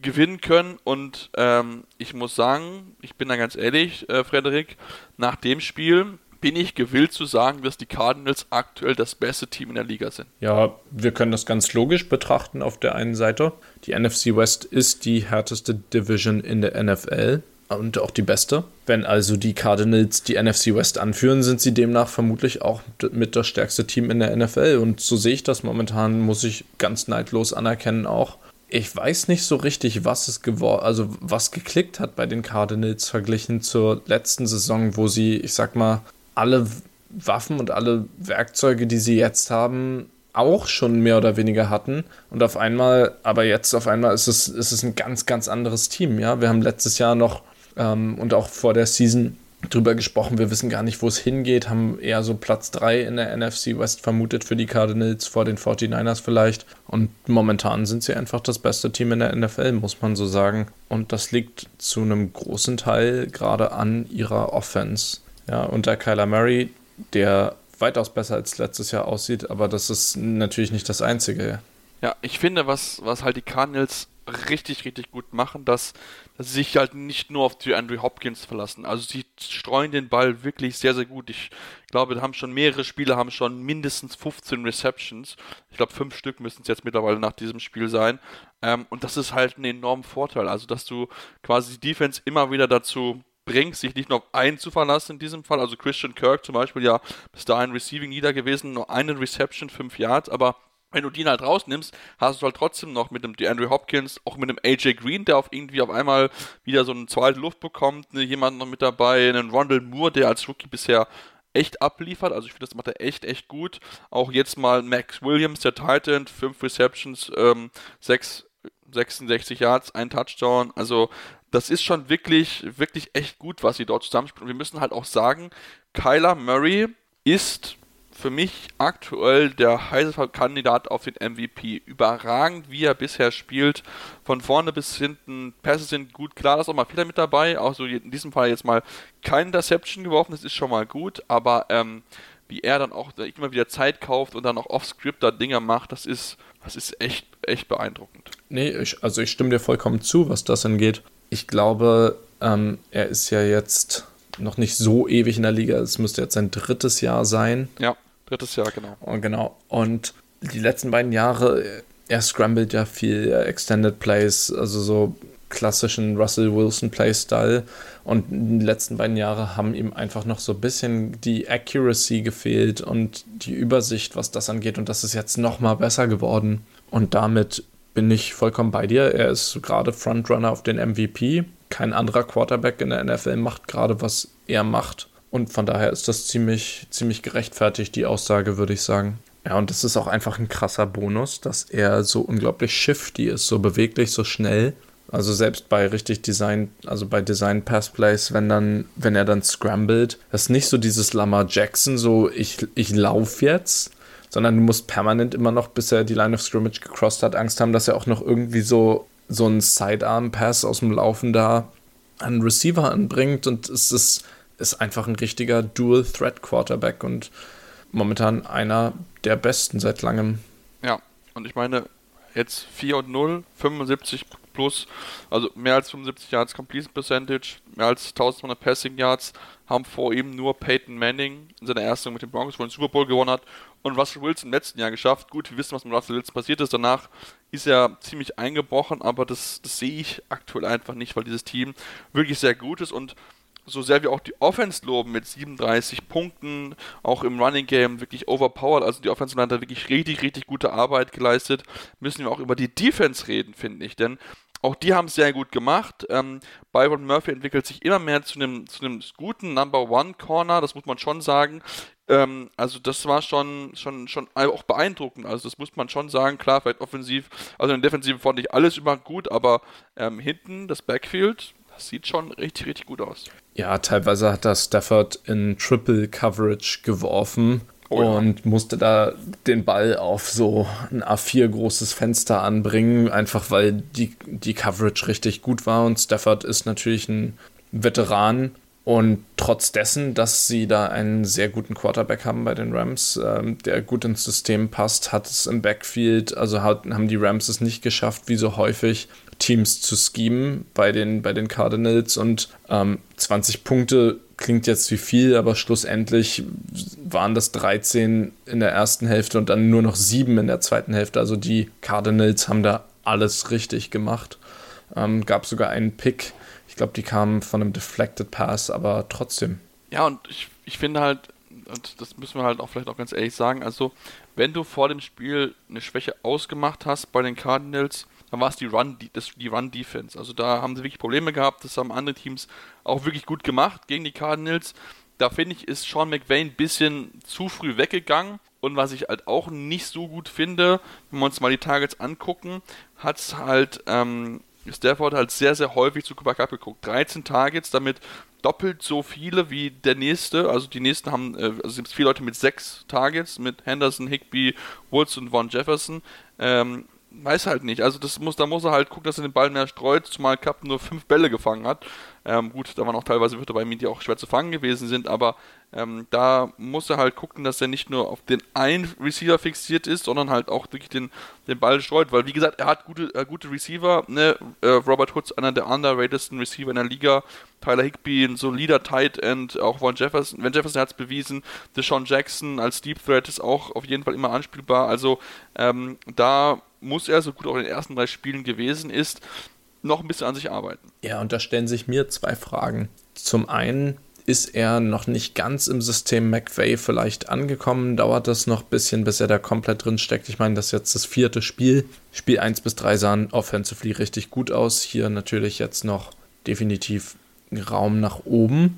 gewinnen können. Und ähm, ich muss sagen, ich bin da ganz ehrlich, äh, Frederik, nach dem Spiel bin ich gewillt zu sagen, dass die Cardinals aktuell das beste Team in der Liga sind. Ja, wir können das ganz logisch betrachten auf der einen Seite. Die NFC West ist die härteste Division in der NFL und auch die beste. Wenn also die Cardinals die NFC West anführen, sind sie demnach vermutlich auch mit das stärkste Team in der NFL. Und so sehe ich das momentan, muss ich ganz neidlos anerkennen auch. Ich weiß nicht so richtig, was es geworden, also was geklickt hat bei den Cardinals verglichen zur letzten Saison, wo sie, ich sag mal, alle Waffen und alle Werkzeuge, die sie jetzt haben, auch schon mehr oder weniger hatten. Und auf einmal, aber jetzt auf einmal ist es, ist es ein ganz, ganz anderes Team. Ja, wir haben letztes Jahr noch ähm, und auch vor der Season drüber gesprochen. Wir wissen gar nicht, wo es hingeht, haben eher so Platz 3 in der NFC West vermutet für die Cardinals, vor den 49ers vielleicht. Und momentan sind sie einfach das beste Team in der NFL, muss man so sagen. Und das liegt zu einem großen Teil gerade an ihrer Offense. Ja, unter Kyler Murray, der weitaus besser als letztes Jahr aussieht, aber das ist natürlich nicht das Einzige. Ja, ich finde, was, was halt die Cardinals richtig, richtig gut machen, dass, sich halt nicht nur auf die Andrew Hopkins verlassen. Also sie streuen den Ball wirklich sehr, sehr gut. Ich glaube, haben schon mehrere Spieler haben schon mindestens 15 Receptions. Ich glaube, fünf Stück müssen es jetzt mittlerweile nach diesem Spiel sein. Ähm, und das ist halt ein enormer Vorteil. Also, dass du quasi die Defense immer wieder dazu bringst, sich nicht nur auf einen zu verlassen in diesem Fall. Also Christian Kirk zum Beispiel ja bis dahin Receiving nieder gewesen, nur eine Reception, fünf Yards, aber wenn du den halt rausnimmst, hast du halt trotzdem noch mit dem DeAndre Hopkins, auch mit dem AJ Green, der auf irgendwie auf einmal wieder so eine zweite Luft bekommt, ne, jemand noch mit dabei, einen Rondell Moore, der als Rookie bisher echt abliefert. Also ich finde, das macht er echt, echt gut. Auch jetzt mal Max Williams, der Titan, 5 Receptions, ähm, 6, 66 Yards, ein Touchdown. Also das ist schon wirklich, wirklich echt gut, was sie dort zusammenspielen. Und wir müssen halt auch sagen, Kyler Murray ist für mich aktuell der heiße Kandidat auf den MVP. Überragend, wie er bisher spielt. Von vorne bis hinten. Pässe sind gut. Klar, da ist auch mal Fehler mit dabei. Auch so in diesem Fall jetzt mal kein Interception geworfen. Das ist schon mal gut. Aber ähm, wie er dann auch immer wieder Zeit kauft und dann auch off-script da Dinge macht, das ist, das ist echt, echt beeindruckend. Nee, ich, also ich stimme dir vollkommen zu, was das angeht. Ich glaube, ähm, er ist ja jetzt noch nicht so ewig in der Liga. Es müsste jetzt sein drittes Jahr sein. Ja. Drittes Jahr, genau. Und genau. Und die letzten beiden Jahre, er scrambled ja viel Extended Plays, also so klassischen Russell Wilson Playstyle. Und die letzten beiden Jahre haben ihm einfach noch so ein bisschen die Accuracy gefehlt und die Übersicht, was das angeht. Und das ist jetzt noch mal besser geworden. Und damit bin ich vollkommen bei dir. Er ist gerade Frontrunner auf den MVP. Kein anderer Quarterback in der NFL macht gerade, was er macht. Und von daher ist das ziemlich, ziemlich gerechtfertigt, die Aussage, würde ich sagen. Ja, und das ist auch einfach ein krasser Bonus, dass er so unglaublich shifty ist, so beweglich, so schnell. Also selbst bei richtig Design, also bei Design Pass Plays, wenn dann, wenn er dann scrambled, das ist nicht so dieses Lamar Jackson, so ich, ich lauf jetzt, sondern du musst permanent immer noch, bis er die Line of Scrimmage gecrossed hat, Angst haben, dass er auch noch irgendwie so, so einen Sidearm Pass aus dem Laufen da an Receiver anbringt und es ist ist einfach ein richtiger Dual-Threat-Quarterback und momentan einer der besten seit langem. Ja, und ich meine, jetzt 4 und 0, 75 plus, also mehr als 75 Yards Completion Percentage, mehr als 1200 Passing Yards, haben vor ihm nur Peyton Manning in seiner ersten mit den Broncos, wo er den Super Bowl gewonnen hat, und Russell Wilson im letzten Jahr geschafft. Gut, wir wissen, was mit Russell Wilson passiert ist. Danach ist er ziemlich eingebrochen, aber das, das sehe ich aktuell einfach nicht, weil dieses Team wirklich sehr gut ist und so sehr wir auch die Offense loben mit 37 Punkten, auch im Running Game wirklich overpowered, also die Offense hat da wirklich richtig, richtig gute Arbeit geleistet, müssen wir auch über die Defense reden, finde ich, denn auch die haben es sehr gut gemacht. Ähm, Byron Murphy entwickelt sich immer mehr zu einem, zu guten Number One Corner, das muss man schon sagen. Ähm, also das war schon, schon, schon auch beeindruckend. Also das muss man schon sagen. Klar, vielleicht offensiv, also in der Defensive fand ich alles immer gut, aber ähm, hinten das Backfield, das sieht schon richtig, richtig gut aus. Ja, teilweise hat das Stafford in Triple Coverage geworfen oh ja. und musste da den Ball auf so ein A4 großes Fenster anbringen, einfach weil die, die Coverage richtig gut war. Und Stafford ist natürlich ein Veteran. Und trotz dessen, dass sie da einen sehr guten Quarterback haben bei den Rams, ähm, der gut ins System passt, hat es im Backfield, also hat, haben die Rams es nicht geschafft, wie so häufig, Teams zu schemen bei den, bei den Cardinals und ähm, 20 Punkte klingt jetzt wie viel, aber schlussendlich waren das 13 in der ersten Hälfte und dann nur noch 7 in der zweiten Hälfte. Also die Cardinals haben da alles richtig gemacht. Ähm, gab sogar einen Pick. Ich glaube, die kamen von einem Deflected Pass, aber trotzdem. Ja, und ich, ich finde halt, und das müssen wir halt auch vielleicht auch ganz ehrlich sagen, also wenn du vor dem Spiel eine Schwäche ausgemacht hast bei den Cardinals, dann war es die Run, die, das, die Run Defense. Also da haben sie wirklich Probleme gehabt. Das haben andere Teams auch wirklich gut gemacht gegen die Cardinals. Da finde ich, ist Sean McVay ein bisschen zu früh weggegangen. Und was ich halt auch nicht so gut finde, wenn wir uns mal die Targets angucken, hat es halt ähm, Stafford halt sehr, sehr häufig zu Cooper Cup geguckt. 13 Targets, damit doppelt so viele wie der nächste. Also die nächsten haben, äh, also sind vier Leute mit sechs Targets, mit Henderson, Higby, Woods und Von Jefferson. Ähm, weiß halt nicht. Also das muss, da muss er halt gucken, dass er den Ball mehr streut, zumal Cup nur fünf Bälle gefangen hat. Ähm, gut, da waren auch teilweise Würfe bei mir, die auch schwer zu fangen gewesen sind, aber Ähm, da muss er halt gucken, dass er nicht nur auf den einen Receiver fixiert ist, sondern halt auch wirklich den, den Ball streut, weil wie gesagt, er hat gute, äh, gute Receiver, ne? Äh, Robert Hoods, einer der underratedsten Receiver in der Liga, Tyler Higby, ein solider Tight End, auch Von Jefferson, Van Jefferson hat es bewiesen, Deshaun Jackson als Deep Threat ist auch auf jeden Fall immer anspielbar, also ähm, da muss er, so gut auch in den ersten drei Spielen gewesen ist, noch ein bisschen an sich arbeiten. Ja, und da stellen sich mir zwei Fragen. Zum einen, ist er noch nicht ganz im System McVay vielleicht angekommen. Dauert das noch ein bisschen, bis er da komplett drin steckt. Ich meine, das ist jetzt das vierte Spiel. Spiel 1 bis 3 sahen offensively richtig gut aus. Hier natürlich jetzt noch definitiv Raum nach oben.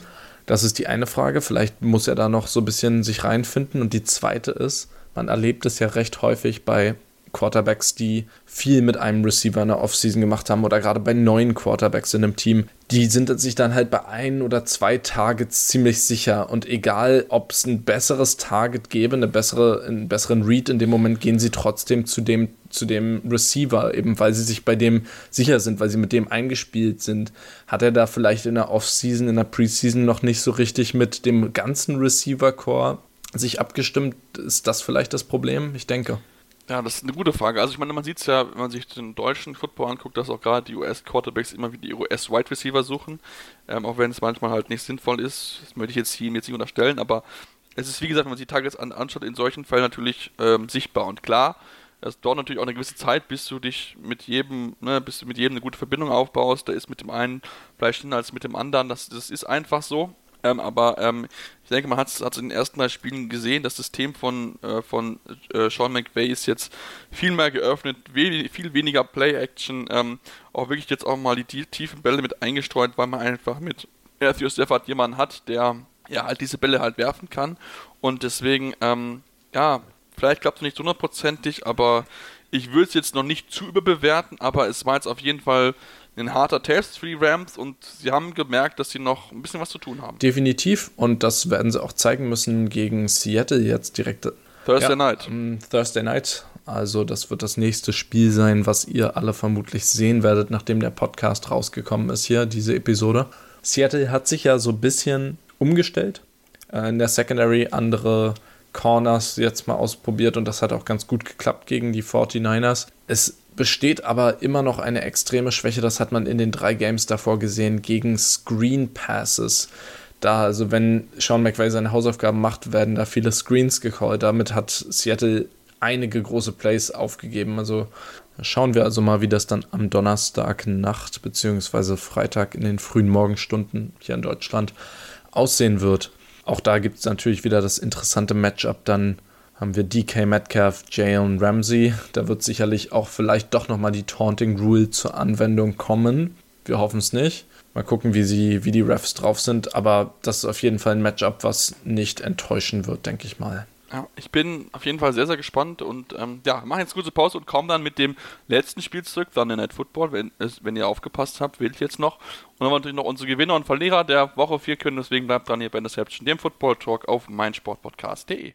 Das ist die eine Frage. Vielleicht muss er da noch so ein bisschen sich reinfinden. Und die zweite ist, man erlebt es ja recht häufig bei Quarterbacks, die viel mit einem Receiver in der Offseason gemacht haben oder gerade bei neuen Quarterbacks in einem Team, die sind sich dann halt bei ein oder zwei Targets ziemlich sicher und egal, ob es ein besseres Target gäbe, eine bessere, einen besseren Read in dem Moment, gehen sie trotzdem zu dem, zu dem Receiver, eben weil sie sich bei dem sicher sind, weil sie mit dem eingespielt sind. Hat er da vielleicht in der Offseason, in der Preseason noch nicht so richtig mit dem ganzen Receiver-Core sich abgestimmt? Ist das vielleicht das Problem? Ich denke. Ja, das ist eine gute Frage. Also ich meine, man sieht es ja, wenn man sich den deutschen Football anguckt, dass auch gerade die US-Quarterbacks immer wieder die US-Wide Receiver suchen, ähm, auch wenn es manchmal halt nicht sinnvoll ist. Das möchte ich jetzt hier jetzt nicht unterstellen, aber es ist wie gesagt, wenn man sich die Targets an, anschaut, in solchen Fällen natürlich ähm, sichtbar und klar. Es dauert natürlich auch eine gewisse Zeit, bis du dich mit jedem, ne, bis du mit jedem eine gute Verbindung aufbaust. Da ist mit dem einen vielleicht schneller als mit dem anderen. Das, das ist einfach so. Ähm, aber ähm, ich denke, man hat es in den ersten drei Spielen gesehen, das System von, äh, von äh, Sean McVay ist jetzt viel mehr geöffnet, we viel weniger Play-Action, ähm, auch wirklich jetzt auch mal die tiefen Bälle mit eingestreut, weil man einfach mit Matthew Stafford jemanden hat, der ja halt diese Bälle halt werfen kann. Und deswegen, ähm, ja, vielleicht klappt es nicht hundertprozentig, aber ich würde es jetzt noch nicht zu überbewerten, aber es war jetzt auf jeden Fall ein harter Test für die Rams und sie haben gemerkt, dass sie noch ein bisschen was zu tun haben. Definitiv und das werden sie auch zeigen müssen gegen Seattle jetzt direkt. Thursday ja, Night. Thursday Night. Also das wird das nächste Spiel sein, was ihr alle vermutlich sehen werdet, nachdem der Podcast rausgekommen ist hier, diese Episode. Seattle hat sich ja so ein bisschen umgestellt. Äh, in der Secondary andere Corners jetzt mal ausprobiert und das hat auch ganz gut geklappt gegen die 49ers. Es besteht aber immer noch eine extreme Schwäche, das hat man in den drei Games davor gesehen, gegen Screen Passes. Da, also wenn Sean McVay seine Hausaufgaben macht, werden da viele Screens gecallt. Damit hat Seattle einige große Plays aufgegeben. Also schauen wir also mal, wie das dann am Donnerstag Nacht bzw. Freitag in den frühen Morgenstunden hier in Deutschland aussehen wird. Auch da gibt es natürlich wieder das interessante Matchup dann haben wir DK Metcalf, Jalen Ramsey. Da wird sicherlich auch vielleicht doch nochmal die Taunting Rule zur Anwendung kommen. Wir hoffen es nicht. Mal gucken, wie, sie, wie die Refs drauf sind. Aber das ist auf jeden Fall ein Matchup, was nicht enttäuschen wird, denke ich mal. Ja, ich bin auf jeden Fall sehr, sehr gespannt und ähm, ja, machen jetzt kurze Pause und kommen dann mit dem letzten Spiel zurück, in Night Football. Wenn, wenn ihr aufgepasst habt, wählt jetzt noch. Und dann haben wir natürlich noch unsere Gewinner und Verlierer der Woche 4 können, deswegen bleibt dran hier bei Interception, dem Football Talk auf meinsportpodcast.de.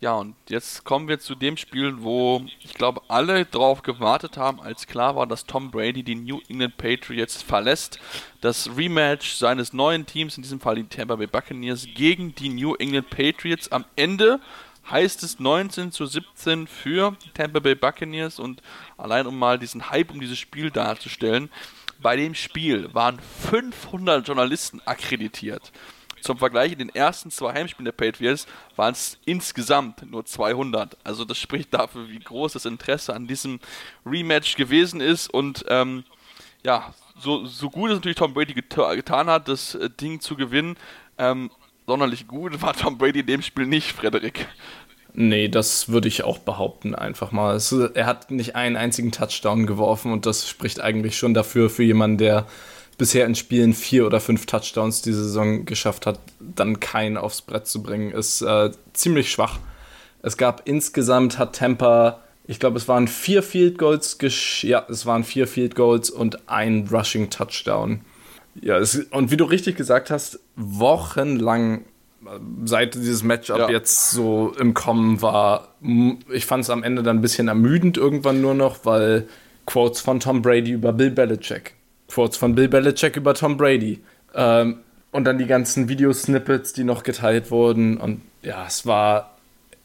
Ja, und jetzt kommen wir zu dem Spiel, wo ich glaube, alle drauf gewartet haben, als klar war, dass Tom Brady die New England Patriots verlässt. Das Rematch seines neuen Teams, in diesem Fall die Tampa Bay Buccaneers, gegen die New England Patriots. Am Ende heißt es 19 zu 17 für Tampa Bay Buccaneers und allein um mal diesen Hype um dieses Spiel darzustellen, bei dem Spiel waren 500 Journalisten akkreditiert. Zum Vergleich, in den ersten zwei Heimspielen der Patriots waren es insgesamt nur 200. Also das spricht dafür, wie groß das Interesse an diesem Rematch gewesen ist. Und ähm, ja, so, so gut es natürlich Tom Brady geta getan hat, das äh, Ding zu gewinnen, ähm, sonderlich gut war Tom Brady in dem Spiel nicht, Frederik. Nee, das würde ich auch behaupten, einfach mal. Es, er hat nicht einen einzigen Touchdown geworfen und das spricht eigentlich schon dafür, für jemanden, der bisher in Spielen vier oder fünf Touchdowns diese Saison geschafft hat, dann keinen aufs Brett zu bringen, ist äh, ziemlich schwach. Es gab insgesamt, hat Tampa, ich glaube, es waren vier Field Goals, ja, es waren vier Field Goals und ein Rushing Touchdown. Ja, es, und wie du richtig gesagt hast, wochenlang seit dieses Matchup ja. jetzt so im Kommen war, ich fand es am Ende dann ein bisschen ermüdend irgendwann nur noch, weil Quotes von Tom Brady über Bill Belichick, Quotes von Bill Belichick über Tom Brady ähm, und dann die ganzen Videosnippets, die noch geteilt wurden und ja, es war,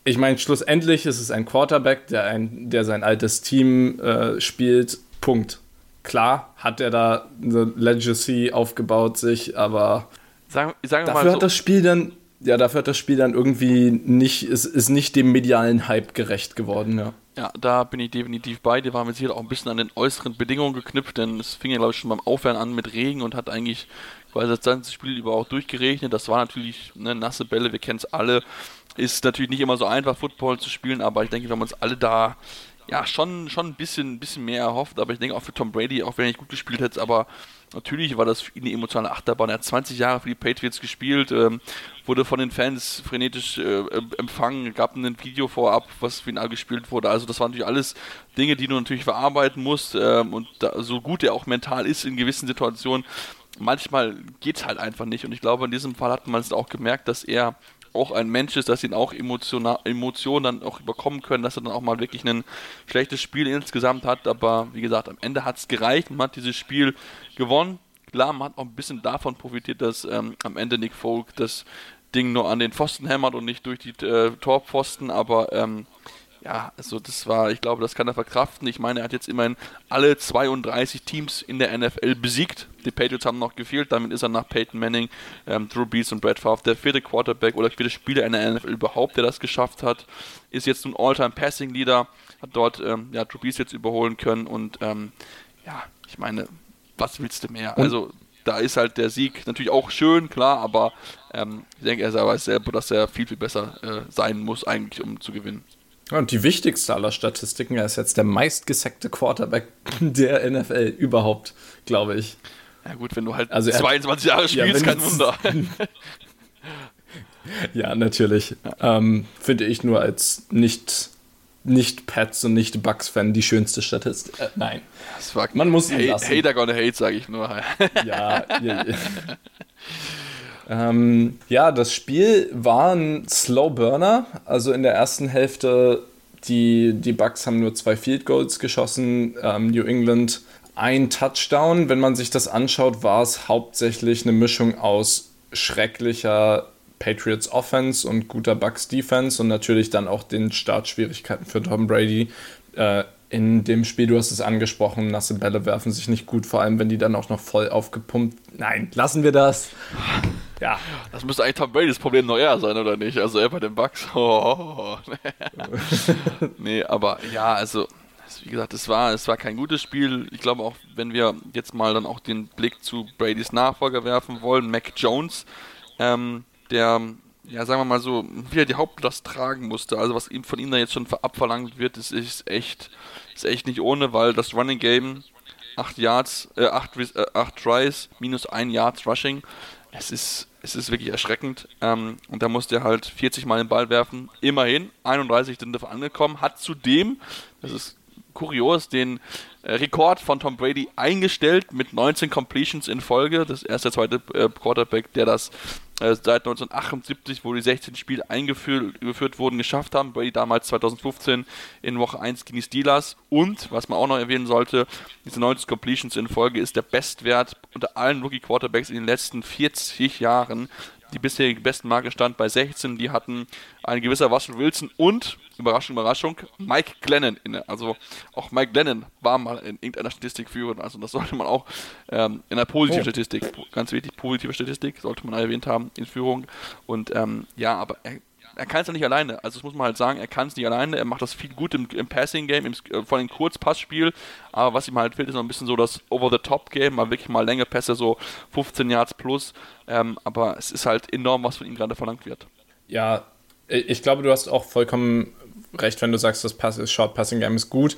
ich meine, schlussendlich ist es ein Quarterback, der, ein, der sein altes Team äh, spielt, Punkt. Klar hat er da eine Legacy aufgebaut sich, aber sagen, sagen dafür so. hat das Spiel dann ja, dafür hat das Spiel dann irgendwie nicht, ist, ist nicht dem medialen Hype gerecht geworden, ja. Ja, da bin ich definitiv bei. Die waren mit Sicherheit auch ein bisschen an den äußeren Bedingungen geknüpft, denn es fing ja, glaube ich, schon beim Aufwärmen an mit Regen und hat eigentlich quasi das ganze Spiel über auch durchgeregnet. Das war natürlich ne, nasse Bälle, wir kennen es alle. Ist natürlich nicht immer so einfach, Football zu spielen, aber ich denke, wir haben uns alle da ja schon, schon ein bisschen, bisschen mehr erhofft. Aber ich denke auch für Tom Brady, auch wenn er nicht gut gespielt hätte, aber Natürlich war das für ihn eine emotionale Achterbahn. Er hat 20 Jahre für die Patriots gespielt, ähm, wurde von den Fans frenetisch äh, empfangen, gab ein Video vorab, was für ihn gespielt wurde. Also das waren natürlich alles Dinge, die du natürlich verarbeiten musst. Ähm, und da, so gut er auch mental ist in gewissen Situationen, manchmal geht es halt einfach nicht. Und ich glaube, in diesem Fall hat man es auch gemerkt, dass er auch ein Mensch ist, dass ihn auch Emotionen dann auch überkommen können, dass er dann auch mal wirklich ein schlechtes Spiel insgesamt hat. Aber wie gesagt, am Ende hat es gereicht. Man hat dieses Spiel gewonnen. Klar, man hat auch ein bisschen davon profitiert, dass ähm, am Ende Nick Folk das Ding nur an den Pfosten hämmert und nicht durch die äh, Torpfosten. Aber ähm, ja, also das war, ich glaube, das kann er verkraften. Ich meine, er hat jetzt immerhin alle 32 Teams in der NFL besiegt. Die Patriots haben noch gefehlt, damit ist er nach Peyton Manning, ähm, Drew Brees und Brett Favre der vierte Quarterback oder vierte Spieler in der NFL überhaupt, der das geschafft hat. Ist jetzt ein All-Time Passing Leader, hat dort ähm, ja, Drew Brees jetzt überholen können und ähm, ja, ich meine, was willst du mehr? Also da ist halt der Sieg natürlich auch schön, klar, aber ähm, ich denke, er weiß selber, dass er viel, viel besser äh, sein muss, eigentlich, um zu gewinnen. Und die wichtigste aller Statistiken, er ist jetzt der meistgesackte Quarterback der NFL überhaupt, glaube ich. Ja gut, wenn du halt also 22 Jahre spielst, ja, kein Wunder. ja, natürlich. Ähm, Finde ich nur als nicht, nicht Pets und nicht Bugs-Fan die schönste Statistik. Äh, nein. Man muss ihn lassen. Hater gonna hate, sage ich nur. ja, ja, ja. Ähm, ja, das Spiel war ein Slow Burner. Also in der ersten Hälfte, die, die Bucks haben nur zwei Field Goals geschossen. Ähm, New England ein Touchdown. Wenn man sich das anschaut, war es hauptsächlich eine Mischung aus schrecklicher Patriots Offense und guter Bucks Defense und natürlich dann auch den Startschwierigkeiten für Tom Brady. Äh, in dem Spiel, du hast es angesprochen, nasse Bälle werfen sich nicht gut, vor allem wenn die dann auch noch voll aufgepumpt. Nein, lassen wir das. Ja. Das müsste eigentlich Tom Brady's Problem noch eher sein, oder nicht? Also er bei den Bugs. Oh, nee, aber ja, also wie gesagt, es war, es war kein gutes Spiel. Ich glaube auch, wenn wir jetzt mal dann auch den Blick zu Bradys Nachfolger werfen wollen, Mac Jones, ähm, der ja, sagen wir mal so, wie er die Hauptlast tragen musste, also was ihm von ihm da jetzt schon abverlangt wird, ist, ist echt, ist echt nicht ohne, weil das Running Game 8 Yards, äh, 8, äh, 8 Tries, minus 1 Yards Rushing, es ist, es ist wirklich erschreckend. Ähm, und da musste er halt 40 Mal den Ball werfen. Immerhin, 31 sind davon angekommen, hat zudem, das ist kurios, den äh, Rekord von Tom Brady eingestellt mit 19 Completions in Folge. Das ist erst der zweite äh, Quarterback, der das äh, seit 1978, wo die 16 Spiele eingeführt wurden, geschafft haben. Brady damals 2015 in Woche 1 gegen die Steelers. Und, was man auch noch erwähnen sollte, diese 19 Completions in Folge ist der Bestwert unter allen Rookie Quarterbacks in den letzten 40 Jahren. Die bisherige Bestmarke stand bei 16. Die hatten ein gewisser Russell Wilson und, Überraschung, Überraschung, Mike Glennon inne. Also auch Mike Glennon war mal in irgendeiner Statistik führend. Also das sollte man auch ähm, in einer positiven oh. Statistik, ganz wichtig, positive Statistik, sollte man erwähnt haben in Führung. Und ähm, ja, aber er er kann es ja nicht alleine. Also das muss man halt sagen, er kann es nicht alleine. Er macht das viel gut im, im Passing-Game, äh, vor allem im Kurzpassspiel. Aber was ihm halt fehlt, ist noch ein bisschen so das Over-the-Top-Game, mal wirklich mal längere Pässe, so 15 Yards plus. Ähm, aber es ist halt enorm, was von ihm gerade verlangt wird. Ja, ich glaube, du hast auch vollkommen recht, wenn du sagst, das Pass Short Passing Game ist gut.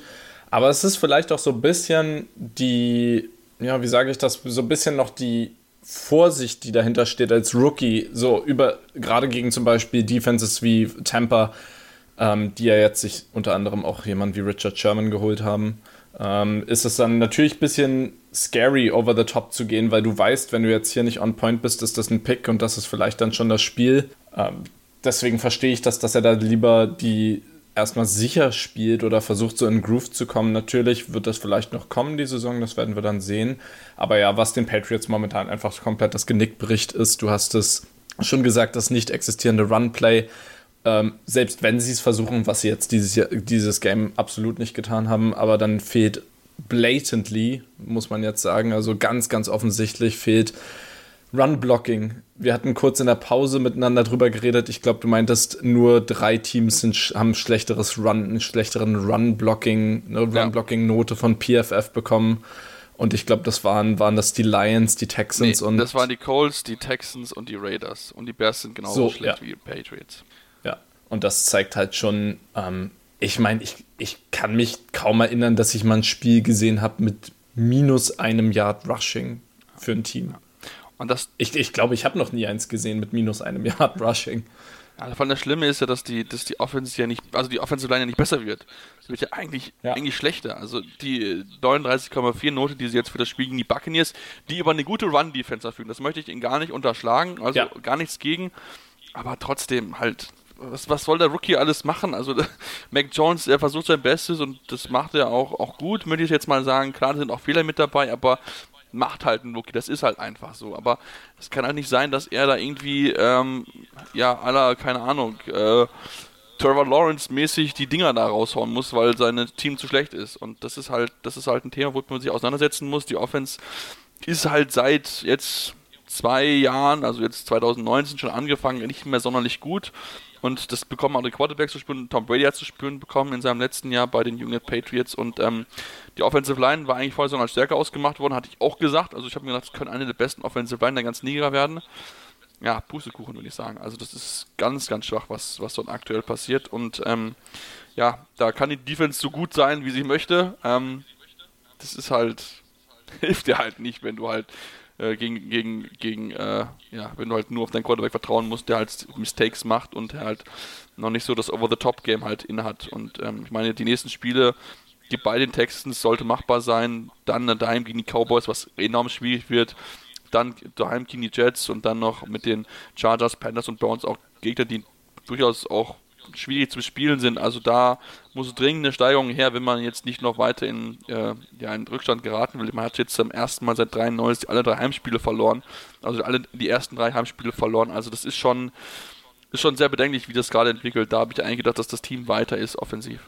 Aber es ist vielleicht auch so ein bisschen die ja, wie sage ich das, so ein bisschen noch die Vorsicht, die dahinter steht als Rookie, so über, gerade gegen zum Beispiel Defenses wie Tampa, ähm, die ja jetzt sich unter anderem auch jemand wie Richard Sherman geholt haben, ähm, ist es dann natürlich ein bisschen scary, over the top zu gehen, weil du weißt, wenn du jetzt hier nicht on point bist, ist das ein Pick und das ist vielleicht dann schon das Spiel. Ähm, deswegen verstehe ich das, dass er da lieber die erstmal sicher spielt oder versucht, so in Groove zu kommen. Natürlich wird das vielleicht noch kommen, die Saison, das werden wir dann sehen. Aber ja, was den Patriots momentan einfach komplett das Genick bricht, ist, du hast es schon gesagt, das nicht existierende Runplay. Ähm, selbst wenn sie es versuchen, was sie jetzt dieses, dieses Game absolut nicht getan haben, aber dann fehlt blatantly, muss man jetzt sagen, also ganz, ganz offensichtlich fehlt Run-Blocking. Wir hatten kurz in der Pause miteinander drüber geredet. Ich glaube, du meintest, nur drei Teams sind, haben schlechteres Run, einen schlechteren Run-Blocking, eine Run-Blocking-Note von PFF bekommen. Und ich glaube, das waren, waren das die Lions, die Texans nee, und. Das waren die Colts, die Texans und die Raiders. Und die Bears sind genauso So, schlecht ja. wie die Patriots. Ja, und das zeigt halt schon, ähm, ich meine, ich, ich kann mich kaum erinnern, dass ich mal ein Spiel gesehen habe mit minus einem Yard Rushing für ein Team. Und das, Ich glaube, ich, glaube, ich habe noch nie eins gesehen mit minus einem Yard Rushing. ja, vor allem das Schlimme ist ja, dass die, dass die Offense ja nicht, also die Offensive Line ja nicht besser wird. Sie wird ja eigentlich, Ja. eigentlich schlechter. Also die äh, 39,4 Note, die sie jetzt für das Spiel gegen die Buccaneers, die über eine gute Run-Defense verfügen. Das möchte ich ihnen gar nicht unterschlagen. Also Ja. gar nichts gegen. Aber trotzdem halt, was, was soll der Rookie alles machen? Also Mac Jones, er versucht sein Bestes und das macht er auch, auch gut, möchte ich jetzt mal sagen. Klar, da sind auch Fehler mit dabei, aber macht halt ein Rookie, das ist halt einfach so. Aber es kann halt nicht sein, dass er da irgendwie, ähm, ja, aller, keine Ahnung, äh, Trevor Lawrence mäßig die Dinger da raushauen muss, weil sein Team zu schlecht ist. Und das ist halt, das ist halt ein Thema, womit man sich auseinandersetzen muss. Die Offense ist halt seit jetzt zwei Jahren, also jetzt 2019 schon angefangen, nicht mehr sonderlich gut. Und das bekommen alle Quarterbacks zu spüren. Tom Brady hat zu spüren bekommen in seinem letzten Jahr bei den New Patriots. Und ähm, die Offensive Line war eigentlich vorher so als stärker ausgemacht worden, hatte ich auch gesagt. Also ich habe mir gedacht, es können eine der besten Offensive Line der ganzen Liga werden. Ja, Pustekuchen würde ich sagen. Also das ist ganz, ganz schwach, was, was dort aktuell passiert. Und ähm, ja, da kann die Defense so gut sein, wie sie möchte. Ähm, das ist halt, hilft dir halt nicht, wenn du halt äh, gegen, gegen, gegen, äh, ja, wenn du halt nur auf deinen Quarterback vertrauen musst, der halt Mistakes macht und der halt noch nicht so das Over-the-Top-Game halt innehat. Und ähm, ich meine, die nächsten Spiele, die bei den Texans sollte machbar sein, dann daheim gegen die Cowboys, was enorm schwierig wird, dann daheim gegen die Jets und dann noch mit den Chargers, Panthers und Browns auch Gegner, die durchaus auch schwierig zu bespielen sind. Also da muss dringend eine Steigerung her, wenn man jetzt nicht noch weiter in, äh, ja, in Rückstand geraten will. Man hat jetzt zum ersten Mal seit 93 alle drei Heimspiele verloren. Also alle die ersten drei Heimspiele verloren. Also das ist schon, ist schon sehr bedenklich, wie das gerade entwickelt. Da habe ich eigentlich gedacht, dass das Team weiter ist offensiv.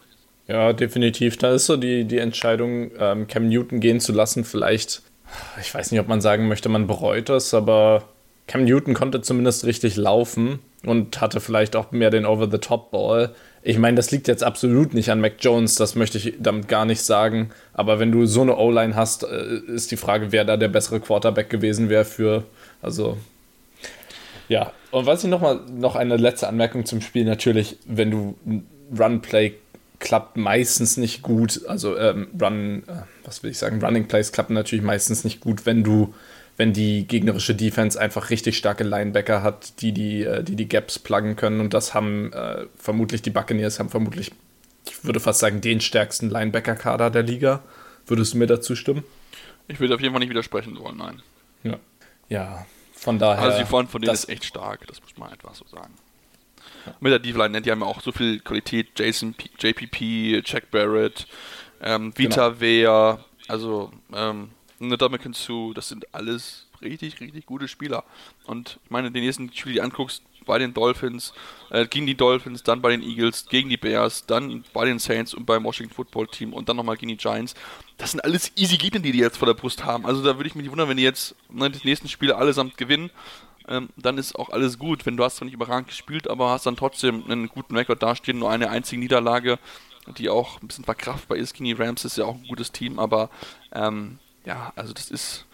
Ja, definitiv. Da ist so die, die Entscheidung, ähm, Cam Newton gehen zu lassen. Vielleicht, ich weiß nicht, ob man sagen möchte, man bereut es, aber Cam Newton konnte zumindest richtig laufen und hatte vielleicht auch mehr den Over-the-Top-Ball. Ich meine, das liegt jetzt absolut nicht an Mac Jones, das möchte ich damit gar nicht sagen. Aber wenn du so eine O-Line hast, äh, ist die Frage, wer da der bessere Quarterback gewesen wäre für, also ja, und was ich noch mal noch eine letzte Anmerkung zum Spiel natürlich, wenn du Run-Play klappt meistens nicht gut, also ähm, Run, äh, was will ich sagen, Running Plays klappen natürlich meistens nicht gut, wenn du, wenn die gegnerische Defense einfach richtig starke Linebacker hat, die die, äh, die, die Gaps pluggen können und das haben äh, vermutlich die Buccaneers haben vermutlich, ich würde fast sagen, den stärksten Linebacker-Kader der Liga. Würdest du mir dazu stimmen? Ich würde auf jeden Fall nicht widersprechen wollen, nein. Ja. Ja, von daher. Also die Front von denen ist echt stark, das muss man einfach so sagen. Mit der D-Line, die haben ja auch so viel Qualität, Jason P JPP, Jack Barrett, ähm, Vita Genau. Vea, also ähm, Ndamukong Su, das sind alles richtig, richtig gute Spieler. Und ich meine, den nächsten Spiel, die du anguckst, bei den Dolphins, äh, gegen die Dolphins, dann bei den Eagles, gegen die Bears, dann bei den Saints und beim Washington Football Team und dann nochmal gegen die Giants. Das sind alles easy Gegner, die die jetzt vor der Brust haben. Also da würde ich mich wundern, wenn die jetzt ne, die nächsten Spiele allesamt gewinnen. Ähm, dann ist auch alles gut. Wenn du hast zwar nicht überragend gespielt, aber hast dann trotzdem einen guten Rekord dastehen, nur eine einzige Niederlage, die auch ein bisschen verkraftbar ist. Gegen die Rams ist ja auch ein gutes Team, aber ähm, ja, also das ist,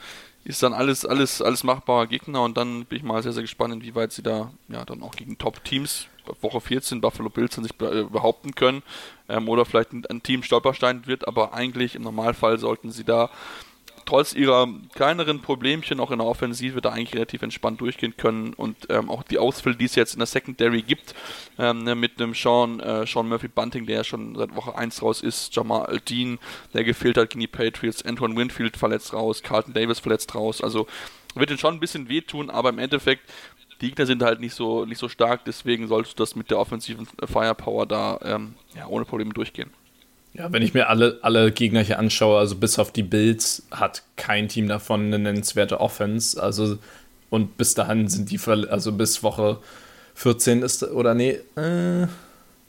ist dann alles, alles, alles machbarer Gegner und dann bin ich mal sehr, sehr gespannt, inwieweit sie da ja dann auch gegen Top-Teams Woche 14 Buffalo Bills sich äh, behaupten können ähm, oder vielleicht ein, ein Team Stolperstein wird, aber eigentlich im Normalfall sollten sie da trotz ihrer kleineren Problemchen auch in der Offensive da eigentlich relativ entspannt durchgehen können und ähm, auch die Ausfälle, die es jetzt in der Secondary gibt, ähm, ne, mit einem Sean, äh, Sean Murphy Bunting, der ja schon seit Woche 1 raus ist, Jamal Aldine, der gefehlt hat gegen die Patriots, Antoine Winfield verletzt raus, Carlton Davis verletzt raus, also wird ihnen schon ein bisschen wehtun, aber im Endeffekt die Gegner sind halt nicht so, nicht so stark, deswegen solltest du das mit der offensiven Firepower da ähm, ja, ohne Probleme durchgehen. Ja, wenn ich mir alle, alle Gegner hier anschaue, also bis auf die Bills, hat kein Team davon eine nennenswerte Offense. Also, und bis dahin sind die, also bis Woche 14 ist, oder nee, äh,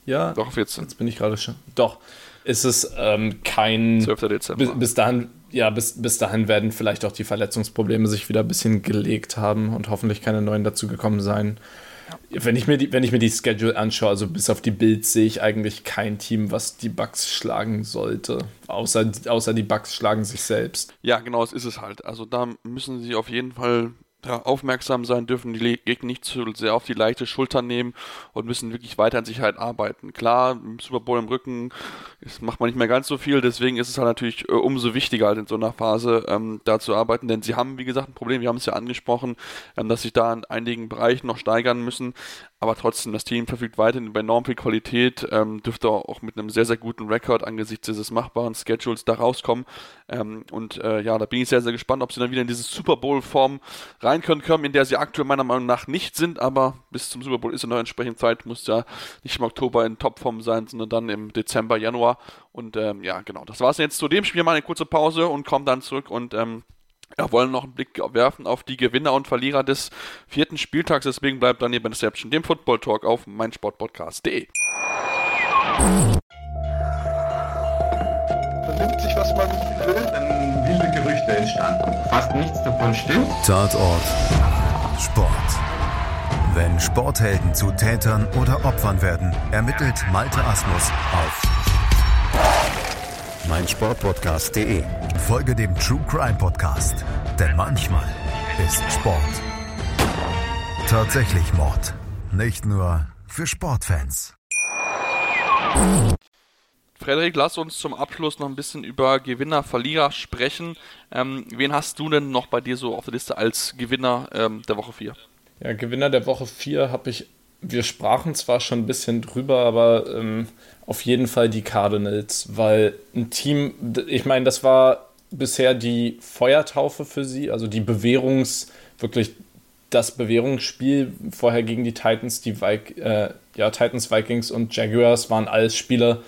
ja. Doch, 14. Jetzt bin ich gerade schon. Doch, ist es ähm, kein. 12. Dezember. Bis, bis dahin, ja, bis, bis dahin werden vielleicht auch die Verletzungsprobleme sich wieder ein bisschen gelegt haben und hoffentlich keine neuen dazugekommen sein. Wenn ich, mir die, wenn ich mir die Schedule anschaue, also bis auf die Bills, sehe ich eigentlich kein Team, was die Bucks schlagen sollte. Außer, außer die Bucks schlagen sich selbst. Ja, genau, das ist es halt. Also da müssen sie auf jeden Fall aufmerksam sein, dürfen. Die Gegner nicht zu sehr auf die leichte Schulter nehmen und müssen wirklich weiter an Sicherheit arbeiten. Klar, im Super Bowl im Rücken macht man nicht mehr ganz so viel, deswegen ist es halt natürlich äh, umso wichtiger halt in so einer Phase ähm, da zu arbeiten, denn sie haben, wie gesagt, ein Problem, wir haben es ja angesprochen, ähm, dass sich da in einigen Bereichen noch steigern müssen, aber trotzdem, das Team verfügt weiterhin über enorm viel Qualität, ähm, dürfte auch mit einem sehr, sehr guten Rekord angesichts dieses machbaren Schedules da rauskommen. Ähm, und äh, ja, da bin ich sehr, sehr gespannt, ob sie dann wieder in diese Super Bowl-Form rein können, können, in der sie aktuell meiner Meinung nach nicht sind, aber bis zum Super Bowl ist ja noch entsprechend Zeit, muss ja nicht im Oktober in Topform sein, sondern dann im Dezember, Januar. Und ähm, ja, genau, das war es jetzt zu dem Spiel. Mal eine kurze Pause und kommen dann zurück und ähm, ja, wollen noch einen Blick werfen auf die Gewinner und Verlierer des vierten Spieltags. Deswegen bleibt dann hier bei Deception, dem Football Talk auf meinsportpodcast.de. Vernimmt sich, was man will, dann wilde Gerüchte entstanden. Fast nichts davon stimmt. Tatort Sport. Wenn Sporthelden zu Tätern oder Opfern werden, ermittelt Malte Asmus auf meinsportpodcast.de. Folge dem True Crime Podcast, denn manchmal ist Sport tatsächlich Mord. Nicht nur für Sportfans. Frederik, lass uns zum Abschluss noch ein bisschen über Gewinner, Verlierer sprechen. Ähm, wen hast du denn noch bei dir so auf der Liste als Gewinner ähm, der Woche 4? Ja, Gewinner der Woche 4 habe ich, wir sprachen zwar schon ein bisschen drüber, aber ähm, auf jeden Fall die Cardinals, weil ein Team, ich meine, das war bisher die Feuertaufe für sie, also die Bewährungs, wirklich das Bewährungsspiel vorher gegen die Titans, die Vi äh, ja, Titans, Vikings und Jaguars waren alles Spieler,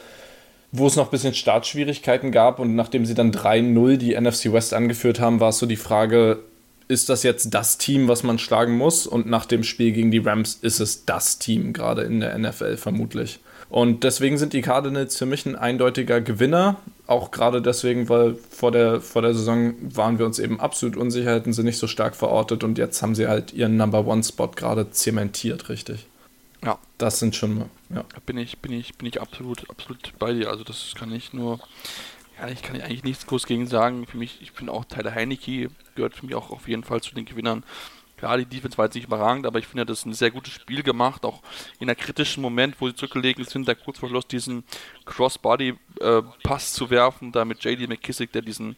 wo es noch ein bisschen Startschwierigkeiten gab und nachdem sie dann 3-0 die NFC West angeführt haben, war es so die Frage, ist das jetzt das Team, was man schlagen muss? Und nach dem Spiel gegen die Rams ist es das Team, gerade in der NFL vermutlich. Und deswegen sind die Cardinals für mich ein eindeutiger Gewinner. Auch gerade deswegen, weil vor der, vor der Saison waren wir uns eben absolut unsicher, hätten sie nicht so stark verortet und jetzt haben sie halt ihren Number One-Spot gerade zementiert, richtig. Ja. Das sind schon, ja. Bin ich, bin ich, bin ich absolut, absolut bei dir. Also das kann ich nur, ja, ich kann eigentlich nichts groß gegen sagen. Für mich, ich bin auch Tyler Heinecke, gehört für mich auch auf jeden Fall zu den Gewinnern. Klar, die Defense war jetzt nicht überragend, aber ich finde, das ist ein sehr gutes Spiel gemacht, auch in einem kritischen Moment, wo sie zurückgelegen sind, da kurz vor Schluss diesen Crossbody-Pass äh, zu werfen, da mit JD McKissick, der diesen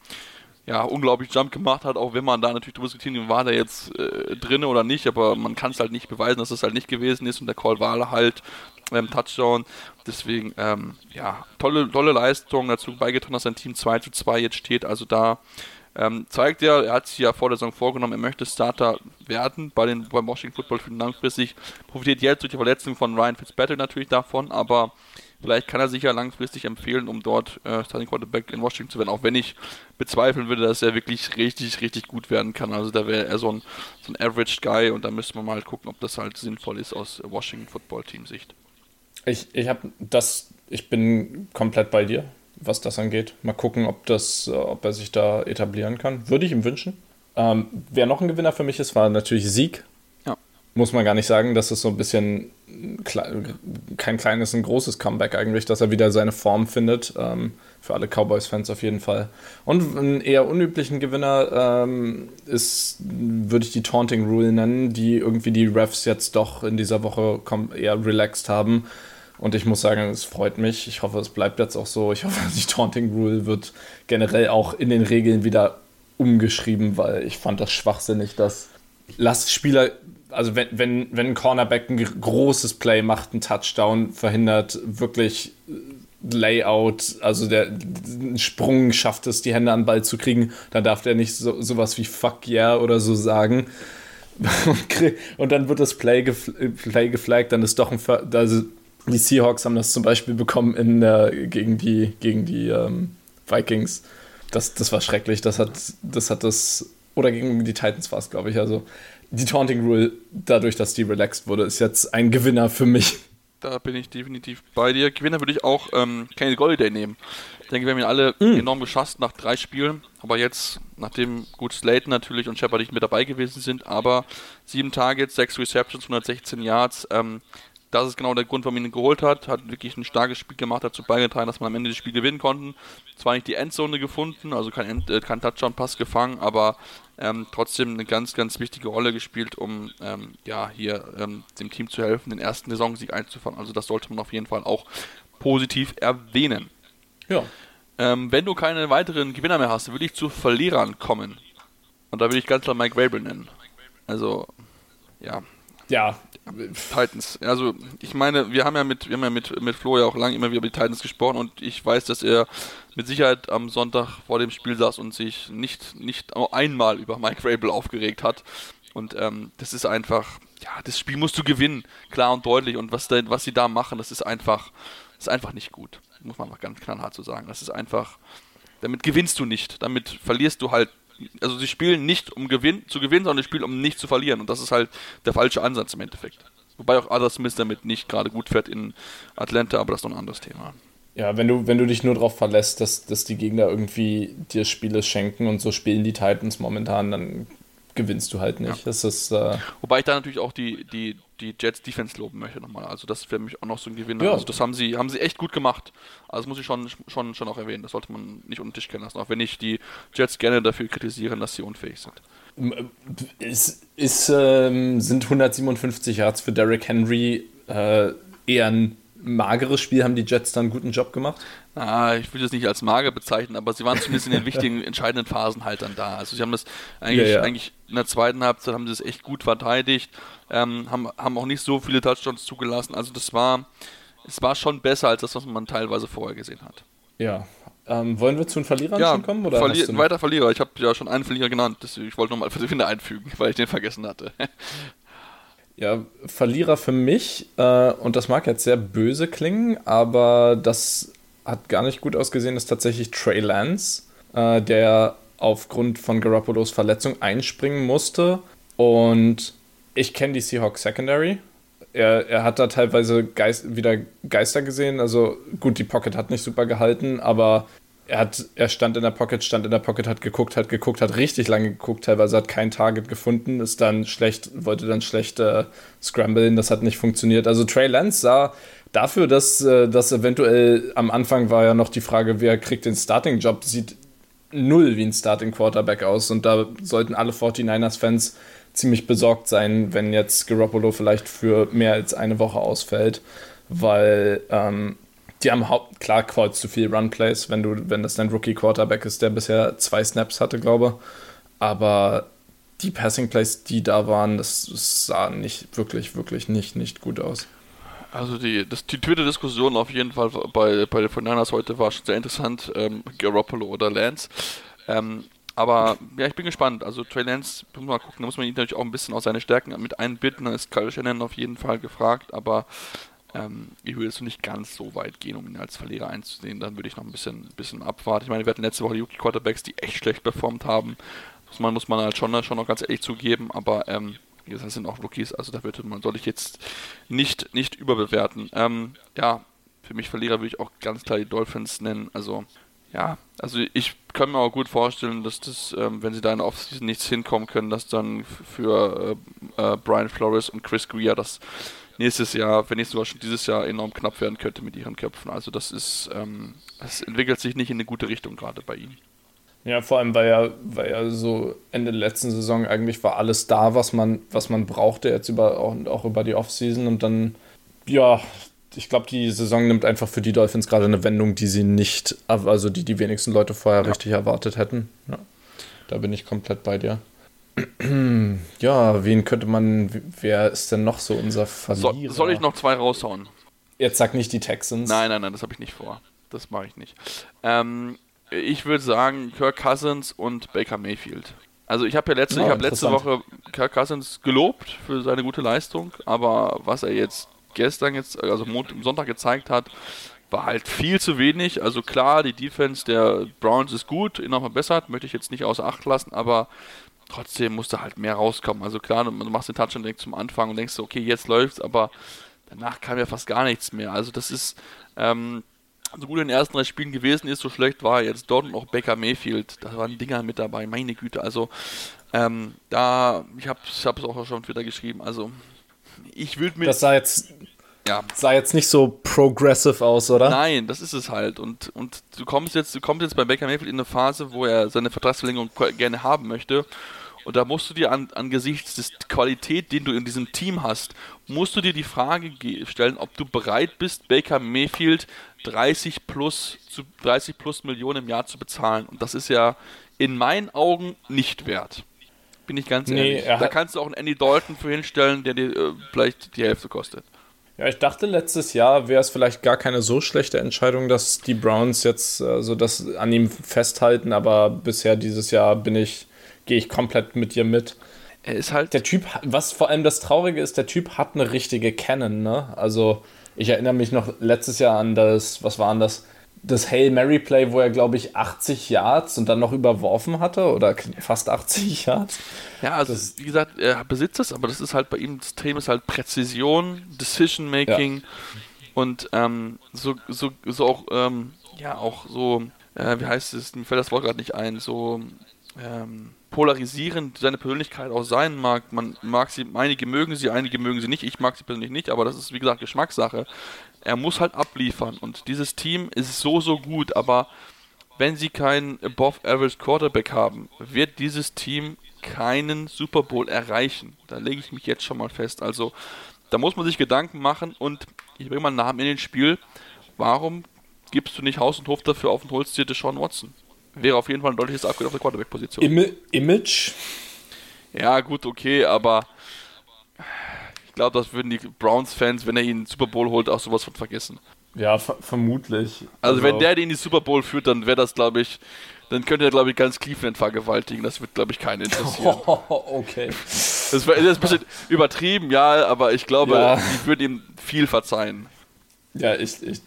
ja, unglaublich Jump gemacht hat, auch wenn man da natürlich drüber diskutieren, war der jetzt äh, drin oder nicht, aber man kann es halt nicht beweisen, dass es das halt nicht gewesen ist und der Call war halt ähm, Touchdown. Deswegen, ähm, ja, tolle, tolle Leistung dazu beigetragen, dass sein Team 2 zu 2 jetzt steht. Also da ähm, zeigt er, er hat sich ja vor der Saison vorgenommen, er möchte Starter werden bei den, beim Washington Football Team langfristig. Profitiert jetzt durch die Verletzung von Ryan Fitzpatrick natürlich davon, aber vielleicht kann er sich ja langfristig empfehlen, um dort äh, Starting Quarterback in Washington zu werden, auch wenn ich bezweifeln würde, dass er wirklich richtig, richtig gut werden kann. Also da wäre er so ein, so ein Average Guy und da müsste man mal gucken, ob das halt sinnvoll ist aus Washington Football Team Sicht. Ich, ich habe das, ich bin komplett bei dir was das angeht. Mal gucken, ob, das, äh, ob er sich da etablieren kann. Würde ich ihm wünschen. Ähm, wer noch ein Gewinner für mich ist, war natürlich Sieg. Ja. Muss man gar nicht sagen, das ist so ein bisschen kein kleines, ein großes Comeback eigentlich, dass er wieder seine Form findet. Ähm, für alle Cowboys-Fans auf jeden Fall. Und einen eher unüblichen Gewinner ähm, ist, würde ich die Taunting Rule nennen, die irgendwie die Refs jetzt doch in dieser Woche eher relaxed haben. Und ich muss sagen, es freut mich. Ich hoffe, es bleibt jetzt auch so. Ich hoffe, die Taunting Rule wird generell auch in den Regeln wieder umgeschrieben, weil ich fand das schwachsinnig, dass lasst Spieler, also wenn, wenn, wenn ein Cornerback ein großes Play macht, einen Touchdown verhindert, wirklich Layout, also der Sprung schafft es, die Hände an den Ball zu kriegen, dann darf der nicht so, sowas wie Fuck yeah oder so sagen. Und dann wird das Play, gefl Play geflaggt, dann ist doch ein. Also die Seahawks haben das zum Beispiel bekommen in, äh, gegen die, gegen die ähm, Vikings. Das, das war schrecklich. Das hat, das hat das. Oder gegen die Titans war es, glaube ich. Also die Taunting Rule, dadurch, dass die relaxed wurde, ist jetzt ein Gewinner für mich. Da bin ich definitiv bei dir. Gewinner würde ich auch ähm, Kenny Golliday nehmen. Ich denke, wir haben ihn alle mm. enorm geschasst nach drei Spielen. Aber jetzt, nachdem gut Slayton natürlich und Shepard nicht mit dabei gewesen sind, aber sieben Targets, sechs Receptions, 116 Yards, ähm, das ist genau der Grund, warum man ihn geholt hat. Hat wirklich ein starkes Spiel gemacht, dazu beigetragen, dass man am Ende das Spiel gewinnen konnten. Zwar nicht die Endzone gefunden, also kein, äh, kein Touchdown-Pass gefangen, aber ähm, trotzdem eine ganz, ganz wichtige Rolle gespielt, um ähm, ja, hier ähm, dem Team zu helfen, den ersten Saisonsieg einzufahren. Also das sollte man auf jeden Fall auch positiv erwähnen. Ja. Ähm, wenn du keine weiteren Gewinner mehr hast, würde ich zu Verlierern kommen. Und da würde ich ganz klar Mike Rabel nennen. Also, ja. Ja, Titans. Also ich meine, wir haben ja mit, wir haben ja mit, mit Flo ja auch lange immer wieder über die Titans gesprochen und ich weiß, dass er mit Sicherheit am Sonntag vor dem Spiel saß und sich nicht, nicht einmal über Mike Rabel aufgeregt hat. Und ähm, das ist einfach, ja, das Spiel musst du gewinnen, klar und deutlich. Und was, da, was sie da machen, das ist einfach, das ist einfach nicht gut. Muss man mal ganz knallhart so sagen. Das ist einfach, damit gewinnst du nicht. Damit verlierst du halt also sie spielen nicht um gewinn, zu gewinnen, sondern sie spielen um nicht zu verlieren. Und das ist halt der falsche Ansatz im Endeffekt. Wobei auch Adam Smith damit nicht gerade gut fährt in Atlanta, aber das ist noch ein anderes Thema. Ja, wenn du, wenn du dich nur darauf verlässt, dass, dass die Gegner irgendwie dir Spiele schenken und so spielen die Titans momentan, dann gewinnst du halt nicht. Ja. Das ist, äh Wobei ich da natürlich auch die, die, die Jets Defense loben möchte nochmal. Also das wäre mich auch noch so ein Gewinner. Ja. Also das haben sie, haben sie echt gut gemacht. Also das muss ich schon, schon, schon auch erwähnen. Das sollte man nicht unter den Tisch kennen lassen. Auch wenn ich die Jets gerne dafür kritisiere, dass sie unfähig sind. Es ist, ähm, sind 157 Yards für Derrick Henry äh, eher ein mageres Spiel. Haben die Jets dann einen guten Job gemacht? Ah, ich würde es nicht als mager bezeichnen, aber sie waren zumindest in den wichtigen, entscheidenden Phasen halt dann da. Also sie haben das eigentlich, ja, ja. eigentlich in der zweiten Halbzeit haben sie es echt gut verteidigt, ähm, haben, haben auch nicht so viele Touchdowns zugelassen. Also das war, es war schon besser als das, was man teilweise vorher gesehen hat. Ja. Ähm, wollen wir zu den Verlierern ja, schon kommen? Oder Verli weiter Verlierer. Ich habe ja schon einen Verlierer genannt. Deswegen, ich wollte nochmal für den einfügen, weil ich den vergessen hatte. Ja, Verlierer für mich, äh, und das mag jetzt sehr böse klingen, aber das hat gar nicht gut ausgesehen, ist tatsächlich Trey Lance, äh, der aufgrund von Garoppolos Verletzung einspringen musste. Und ich kenne die Seahawks Secondary. Er, er hat da teilweise Geist, wieder Geister gesehen. Also gut, die Pocket hat nicht super gehalten, aber er, hat, er stand in der Pocket, stand in der Pocket, hat geguckt, hat geguckt, hat richtig lange geguckt, teilweise hat kein Target gefunden, ist dann schlecht, wollte dann schlecht äh, scramblen, das hat nicht funktioniert. Also Trey Lance sah dafür, dass äh, das eventuell am Anfang war ja noch die Frage, wer kriegt den Starting-Job, sieht null wie ein Starting-Quarterback aus und da sollten alle 49ers-Fans ziemlich besorgt sein, wenn jetzt Garoppolo vielleicht für mehr als eine Woche ausfällt, weil ähm, die haben Haupt klar kreuz zu viel Run-Plays, wenn du, wenn das dein Rookie-Quarterback ist, der bisher zwei Snaps hatte, glaube. Aber die Passing-Plays, die da waren, das, das sah nicht wirklich, wirklich nicht, nicht gut aus. Also die, das, die Twitter-Diskussion auf jeden Fall bei, bei den 49 heute war schon sehr interessant, ähm, Garoppolo oder Lance. Ähm, aber ja, ich bin gespannt. Also Trey Lance, muss mal gucken, da muss man ihn natürlich auch ein bisschen aus seine Stärken mit einbitten. Da ist Kyle Shannon auf jeden Fall gefragt, aber ähm, ich würde jetzt nicht ganz so weit gehen, um ihn als Verlierer einzusehen. Dann würde ich noch ein bisschen, bisschen abwarten. Ich meine, wir hatten letzte Woche die Rookie Quarterbacks, die echt schlecht performt haben. Muss man, muss man halt schon, schon noch ganz ehrlich zugeben, aber ähm, das sind auch Rookies, also da würde man, soll ich jetzt nicht, nicht überbewerten. Ähm, ja, für mich Verlierer würde ich auch ganz klar die Dolphins nennen. Also, ja, also ich kann mir auch gut vorstellen, dass das, ähm, wenn sie da in der Offseason nichts hinkommen können, dass dann für äh, äh, Brian Flores und Chris Greer das nächstes Jahr, wenn nicht sogar schon dieses Jahr enorm knapp werden könnte mit ihren Köpfen. Also das ist, ähm, das entwickelt sich nicht in eine gute Richtung gerade bei ihnen. Ja, vor allem, weil ja, weil ja so Ende der letzten Saison eigentlich war alles da, was man, was man brauchte, jetzt über, auch, auch über die Offseason und dann, ja, ich glaube, die Saison nimmt einfach für die Dolphins gerade eine Wendung, die sie nicht, also die die wenigsten Leute vorher ja. richtig erwartet hätten. Ja. Da bin ich komplett bei dir. ja, wen könnte man, wer ist denn noch so unser Verlierer? So, soll ich noch zwei raushauen? Jetzt sag nicht die Texans. Nein, nein, nein, das habe ich nicht vor. Das mache ich nicht. Ähm, ich würde sagen Kirk Cousins und Baker Mayfield. Also ich habe ja letzte, Ja, ich hab letzte. Woche Kirk Cousins gelobt für seine gute Leistung, aber was er jetzt gestern jetzt, also Mont Sonntag gezeigt hat, war halt viel zu wenig. Also klar, die Defense der Browns ist gut, noch verbessert, möchte ich jetzt nicht außer Acht lassen, aber trotzdem musste halt mehr rauskommen. Also klar, du, machst den Touchdown direkt zum Anfang und denkst, okay, jetzt läuft's, aber danach kam ja fast gar nichts mehr. Also das ist, ähm, so gut in den ersten drei Spielen gewesen ist, so schlecht war er jetzt dort und auch Baker Mayfield. Da waren Dinger mit dabei, meine Güte. Also ähm, da, ich habe es auch schon Twitter geschrieben. Also ich würde mir Das sah jetzt, ja, sah jetzt nicht so progressive aus, oder? Nein, das ist es halt. Und, und du kommst jetzt, du kommst jetzt bei Baker Mayfield in eine Phase, wo er seine Vertragsverlängerung gerne haben möchte. Und da musst du dir an, angesichts des Qualität, den du in diesem Team hast, musst du dir die Frage ge- stellen, ob du bereit bist, Baker Mayfield 30 plus zu 30 plus Millionen im Jahr zu bezahlen. Und das ist ja in meinen Augen nicht wert. Bin ich ganz Nee, ehrlich. Da kannst du auch einen Andy Dalton für hinstellen, der dir äh, vielleicht die Hälfte kostet. Ja, ich dachte letztes Jahr wäre es vielleicht gar keine so schlechte Entscheidung, dass die Browns jetzt äh, so das an ihm festhalten, aber bisher dieses Jahr bin ich, gehe ich komplett mit dir mit. Er ist halt Der Typ, was vor allem das Traurige ist, der Typ hat eine richtige Cannon, ne? Also, ich erinnere mich noch letztes Jahr an das, was war denn das? Das Hail Mary Play, wo er, glaube ich, 80 Yards und dann noch überworfen hatte oder fast 80 Yards. Ja, also wie gesagt, er besitzt es, aber das ist halt bei ihm, das Thema ist halt Präzision, Decision Making und ähm, so, so, so auch, ähm, ja, auch so, äh, wie heißt es, mir fällt das Wort gerade nicht ein, so ähm, polarisierend seine Persönlichkeit auch sein mag. Man mag sie, einige mögen sie, einige mögen sie nicht, ich mag sie persönlich nicht, aber das ist wie gesagt Geschmackssache. Er muss halt abliefern und dieses Team ist so, so gut, aber wenn sie keinen Above Average Quarterback haben, wird dieses Team keinen Super Bowl erreichen. Da lege ich mich jetzt schon mal fest. Also, da muss man sich Gedanken machen und ich bringe mal einen Namen in den Spiel. Warum gibst du nicht Haus und Hof dafür auf und holst dir Deshaun Watson? Wäre auf jeden Fall ein deutliches Upgrade auf der Quarterback-Position. Im Image? Ja, gut, okay, aber ich glaube, das würden die Browns-Fans, wenn er ihn Super Bowl holt, auch sowas von vergessen. Ja, ver vermutlich. Also, wenn der den in die Super Bowl führt, dann wäre das, glaube ich, dann könnte er, glaube ich, ganz Cleveland vergewaltigen. Das wird, glaube ich, keinen interessieren. okay. Das wär- das ist ein bisschen übertrieben, ja, aber ich glaube, Ja. ich würde ihm viel verzeihen. Ja, ich, ich,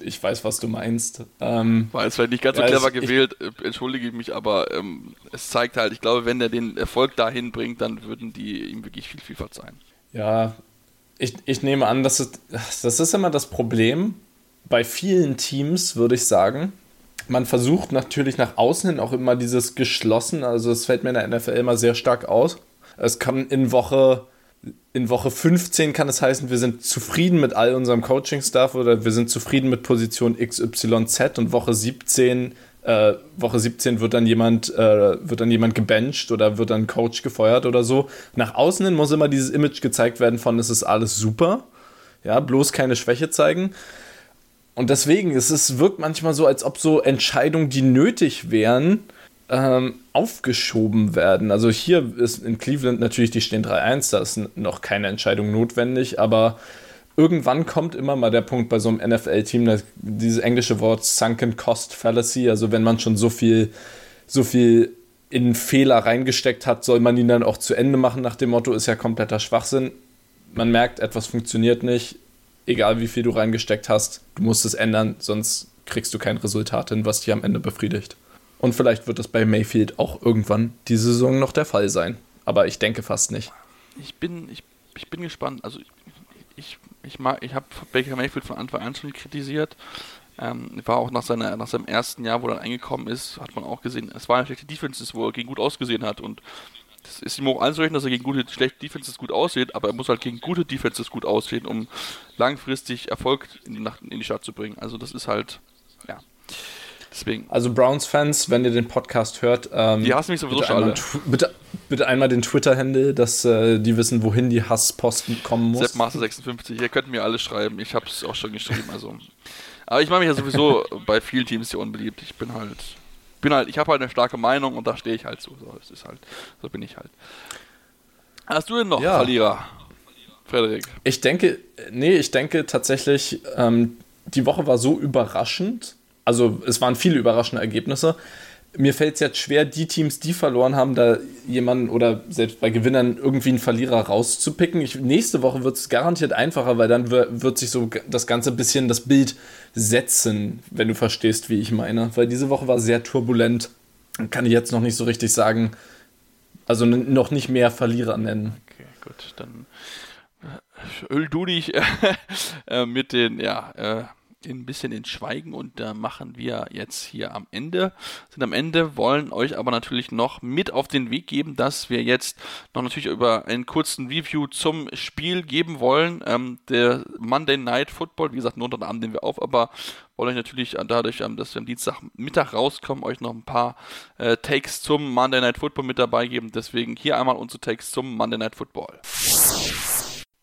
ich weiß, was du meinst. Ähm, War jetzt vielleicht nicht ganz so Ja, clever ich- ich- gewählt, äh, entschuldige ich mich, aber ähm, es zeigt halt, ich glaube, wenn er den Erfolg dahin bringt, dann würden die ihm wirklich viel, viel verzeihen. Ja, ich, ich nehme an, dass es, das ist immer das Problem bei vielen Teams, würde ich sagen. Man versucht natürlich nach außen hin auch immer dieses geschlossen, also es fällt mir in der NFL immer sehr stark aus. Es kann in Woche, in Woche 15 kann es heißen, wir sind zufrieden mit all unserem Coaching-Staff oder wir sind zufrieden mit Position XYZ und Woche 17 äh, Woche 17 wird dann jemand äh, wird dann jemand gebencht oder wird dann Coach gefeuert oder so. Nach außen hin muss immer dieses Image gezeigt werden von es ist alles super. Ja, bloß keine Schwäche zeigen. Und deswegen ist es wirkt manchmal so, als ob so Entscheidungen, die nötig wären, ähm, aufgeschoben werden. Also hier ist in Cleveland natürlich, die stehen 3-1, da ist noch keine Entscheidung notwendig, aber irgendwann kommt immer mal der Punkt bei so einem NFL-Team, dieses englische Wort Sunken Cost Fallacy, also wenn man schon so viel, so viel in Fehler reingesteckt hat, soll man ihn dann auch zu Ende machen nach dem Motto, ist ja kompletter Schwachsinn. Man merkt, etwas funktioniert nicht, egal wie viel du reingesteckt hast, du musst es ändern, sonst kriegst du kein Resultat hin, was dich am Ende befriedigt. Und vielleicht wird das bei Mayfield auch irgendwann diese Saison noch der Fall sein. Aber ich denke fast nicht. Ich bin, ich, ich bin gespannt. Also ich, ich, mag, ich habe Baker Mayfield von Anfang an schon kritisiert. Ähm, war auch nach, seiner, nach seinem ersten Jahr, wo er dann eingekommen ist, hat man auch gesehen, es war eine schlechte Defenses, wo er gegen gut ausgesehen hat. Und das ist ihm auch anzurechnen, dass er gegen gute, schlechte Defenses gut aussieht, aber er muss halt gegen gute Defenses gut aussehen, um langfristig Erfolg in die, in die Stadt zu bringen. Also das ist halt, ja. Deswegen. Also Browns-Fans, wenn ihr den Podcast hört, ähm, Die hassen mich sowieso bitte, schon einmal, alle. bitte, bitte einmal den Twitter-Handle, dass äh, die wissen, wohin die Hassposten kommen muss. Sepp Master 56, ihr könnt mir alles schreiben, ich habe es auch schon geschrieben, also. Aber ich mache mich ja sowieso bei vielen Teams hier unbeliebt. Ich bin halt, bin halt, ich habe halt eine starke Meinung und da stehe ich halt zu. So, das ist halt, so bin ich halt. Hast du denn noch ja. Verlierer, Frederik? Ich denke, nee, ich denke tatsächlich, ähm, die Woche war so überraschend. Also es waren viele überraschende Ergebnisse mir fällt es jetzt schwer, die Teams, die verloren haben, da jemanden oder selbst bei Gewinnern irgendwie einen Verlierer rauszupicken. Ich, nächste Woche wird es garantiert einfacher, weil dann wird sich so das ganze bisschen das Bild setzen, wenn du verstehst, wie ich meine. Weil diese Woche war sehr turbulent. Kann ich jetzt noch nicht so richtig sagen. Also noch nicht mehr Verlierer nennen. Okay, gut, dann äh, öl du dich äh, mit den, ja, äh ein bisschen in Schweigen und da machen wir jetzt hier am Ende, sind am Ende, wollen euch aber natürlich noch mit auf den Weg geben, dass wir jetzt noch natürlich über einen kurzen Review zum Spiel geben wollen. Ähm, der Monday Night Football, wie gesagt, nur unter Abend nehmen wir auf, aber wollen euch natürlich dadurch, ähm, dass wir am Dienstagmittag rauskommen, euch noch ein paar äh, Takes zum Monday Night Football mit dabei geben. Deswegen hier einmal unsere Takes zum Monday Night Football.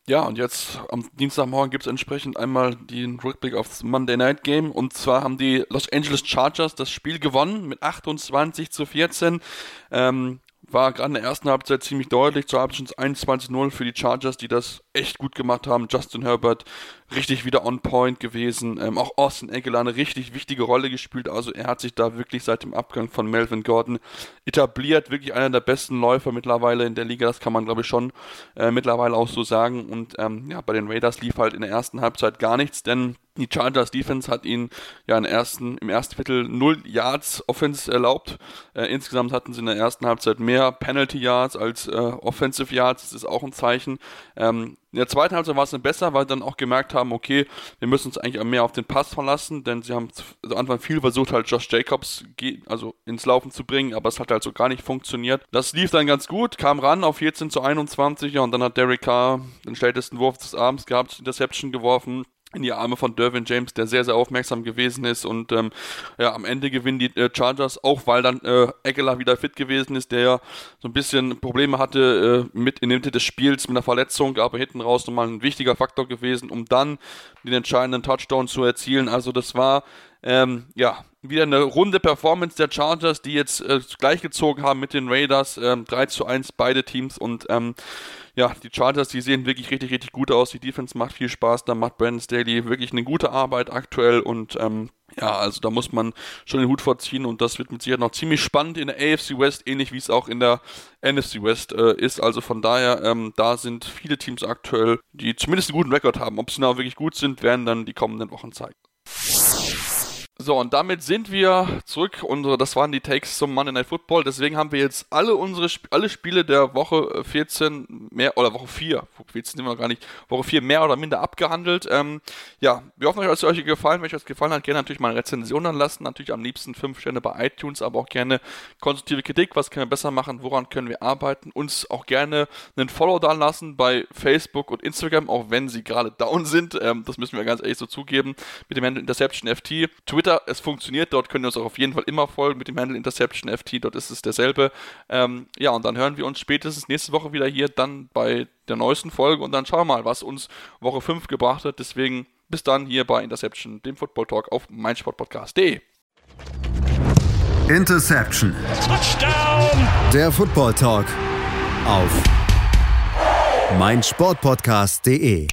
Ja, und jetzt am Dienstagmorgen gibt es entsprechend einmal den Rückblick aufs Monday Night Game. Und zwar haben die Los Angeles Chargers das Spiel gewonnen mit 28 zu 14. Ähm, war gerade in der ersten Halbzeit ziemlich deutlich. Zur Halbzeit 21-0 für die Chargers, die das echt gut gemacht haben. Justin Herbert richtig wieder on point gewesen. Ähm, auch Austin Eckler eine richtig wichtige Rolle gespielt. Also er hat sich da wirklich seit dem Abgang von Melvin Gordon etabliert. Wirklich einer der besten Läufer mittlerweile in der Liga. Das kann man glaube ich schon äh, mittlerweile auch so sagen. Und ähm, ja, bei den Raiders lief halt in der ersten Halbzeit gar nichts, denn die Chargers Defense hat ihnen ja im ersten, im ersten Viertel 0 Yards Offense erlaubt. Äh, insgesamt hatten sie in der ersten Halbzeit mehr Penalty Yards als äh, Offensive Yards. Das ist auch ein Zeichen. Ähm, in der zweiten Halbzeit war es dann besser, weil sie dann auch gemerkt haben, okay, wir müssen uns eigentlich mehr auf den Pass verlassen, denn sie haben am Anfang viel versucht, halt Josh Jacobs also ins Laufen zu bringen, aber es hat halt so gar nicht funktioniert. Das lief dann ganz gut, kam ran auf 14 zu 21 ja, und dann hat Derek Carr den schlechtesten Wurf des Abends gehabt, Interception geworfen in die Arme von Dervin James, der sehr, sehr aufmerksam gewesen ist. Und ähm, ja, am Ende gewinnen die äh, Chargers, auch weil dann äh, Eckler wieder fit gewesen ist, der ja so ein bisschen Probleme hatte äh, mit in der Mitte des Spiels mit einer Verletzung, aber hinten raus nochmal ein wichtiger Faktor gewesen, um dann den entscheidenden Touchdown zu erzielen. Also das war ähm, ja, wieder eine runde Performance der Chargers, die jetzt äh, gleichgezogen haben mit den Raiders. Ähm, 3 zu 1 beide Teams und ähm, ja, die Chargers, die sehen wirklich richtig, richtig gut aus. Die Defense macht viel Spaß. Da macht Brandon Staley wirklich eine gute Arbeit aktuell und ähm, ja, also da muss man schon den Hut vorziehen und das wird mit Sicherheit noch ziemlich spannend in der AFC West, ähnlich wie es auch in der NFC West äh, ist. Also von daher, ähm, da sind viele Teams aktuell, die zumindest einen guten Rekord haben. Ob sie noch wirklich gut sind, werden dann die kommenden Wochen zeigen. So, und damit sind wir zurück. Unsere, das waren die Takes zum Monday Night Football. Deswegen haben wir jetzt alle unsere alle Spiele der Woche 14 äh, mehr oder Woche 4, 14 sind wir noch gar nicht, Woche 4 mehr oder minder abgehandelt. Ähm, ja, wir hoffen, euch hat es euch gefallen. Wenn euch das gefallen hat, gerne natürlich mal eine Rezension dann lassen. Natürlich am liebsten 5 Sterne bei iTunes, aber auch gerne konstruktive Kritik. Was können wir besser machen? Woran können wir arbeiten? Uns auch gerne einen Follow da lassen bei Facebook und Instagram, auch wenn sie gerade down sind. Ähm, das müssen wir ganz ehrlich so zugeben. Mit dem Handle Interception FT. Twitter Twitter, es funktioniert, dort könnt ihr uns auch auf jeden Fall immer folgen mit dem Handle Interception FT, dort ist es derselbe. Ähm, ja, und dann hören wir uns spätestens nächste Woche wieder hier dann bei der neuesten Folge und dann schauen wir mal, was uns Woche 5 gebracht hat. Deswegen bis dann hier bei Interception, dem Football Talk auf meinsportpodcast.de. Interception. Touchdown. Der Football Talk auf meinsportpodcast.de.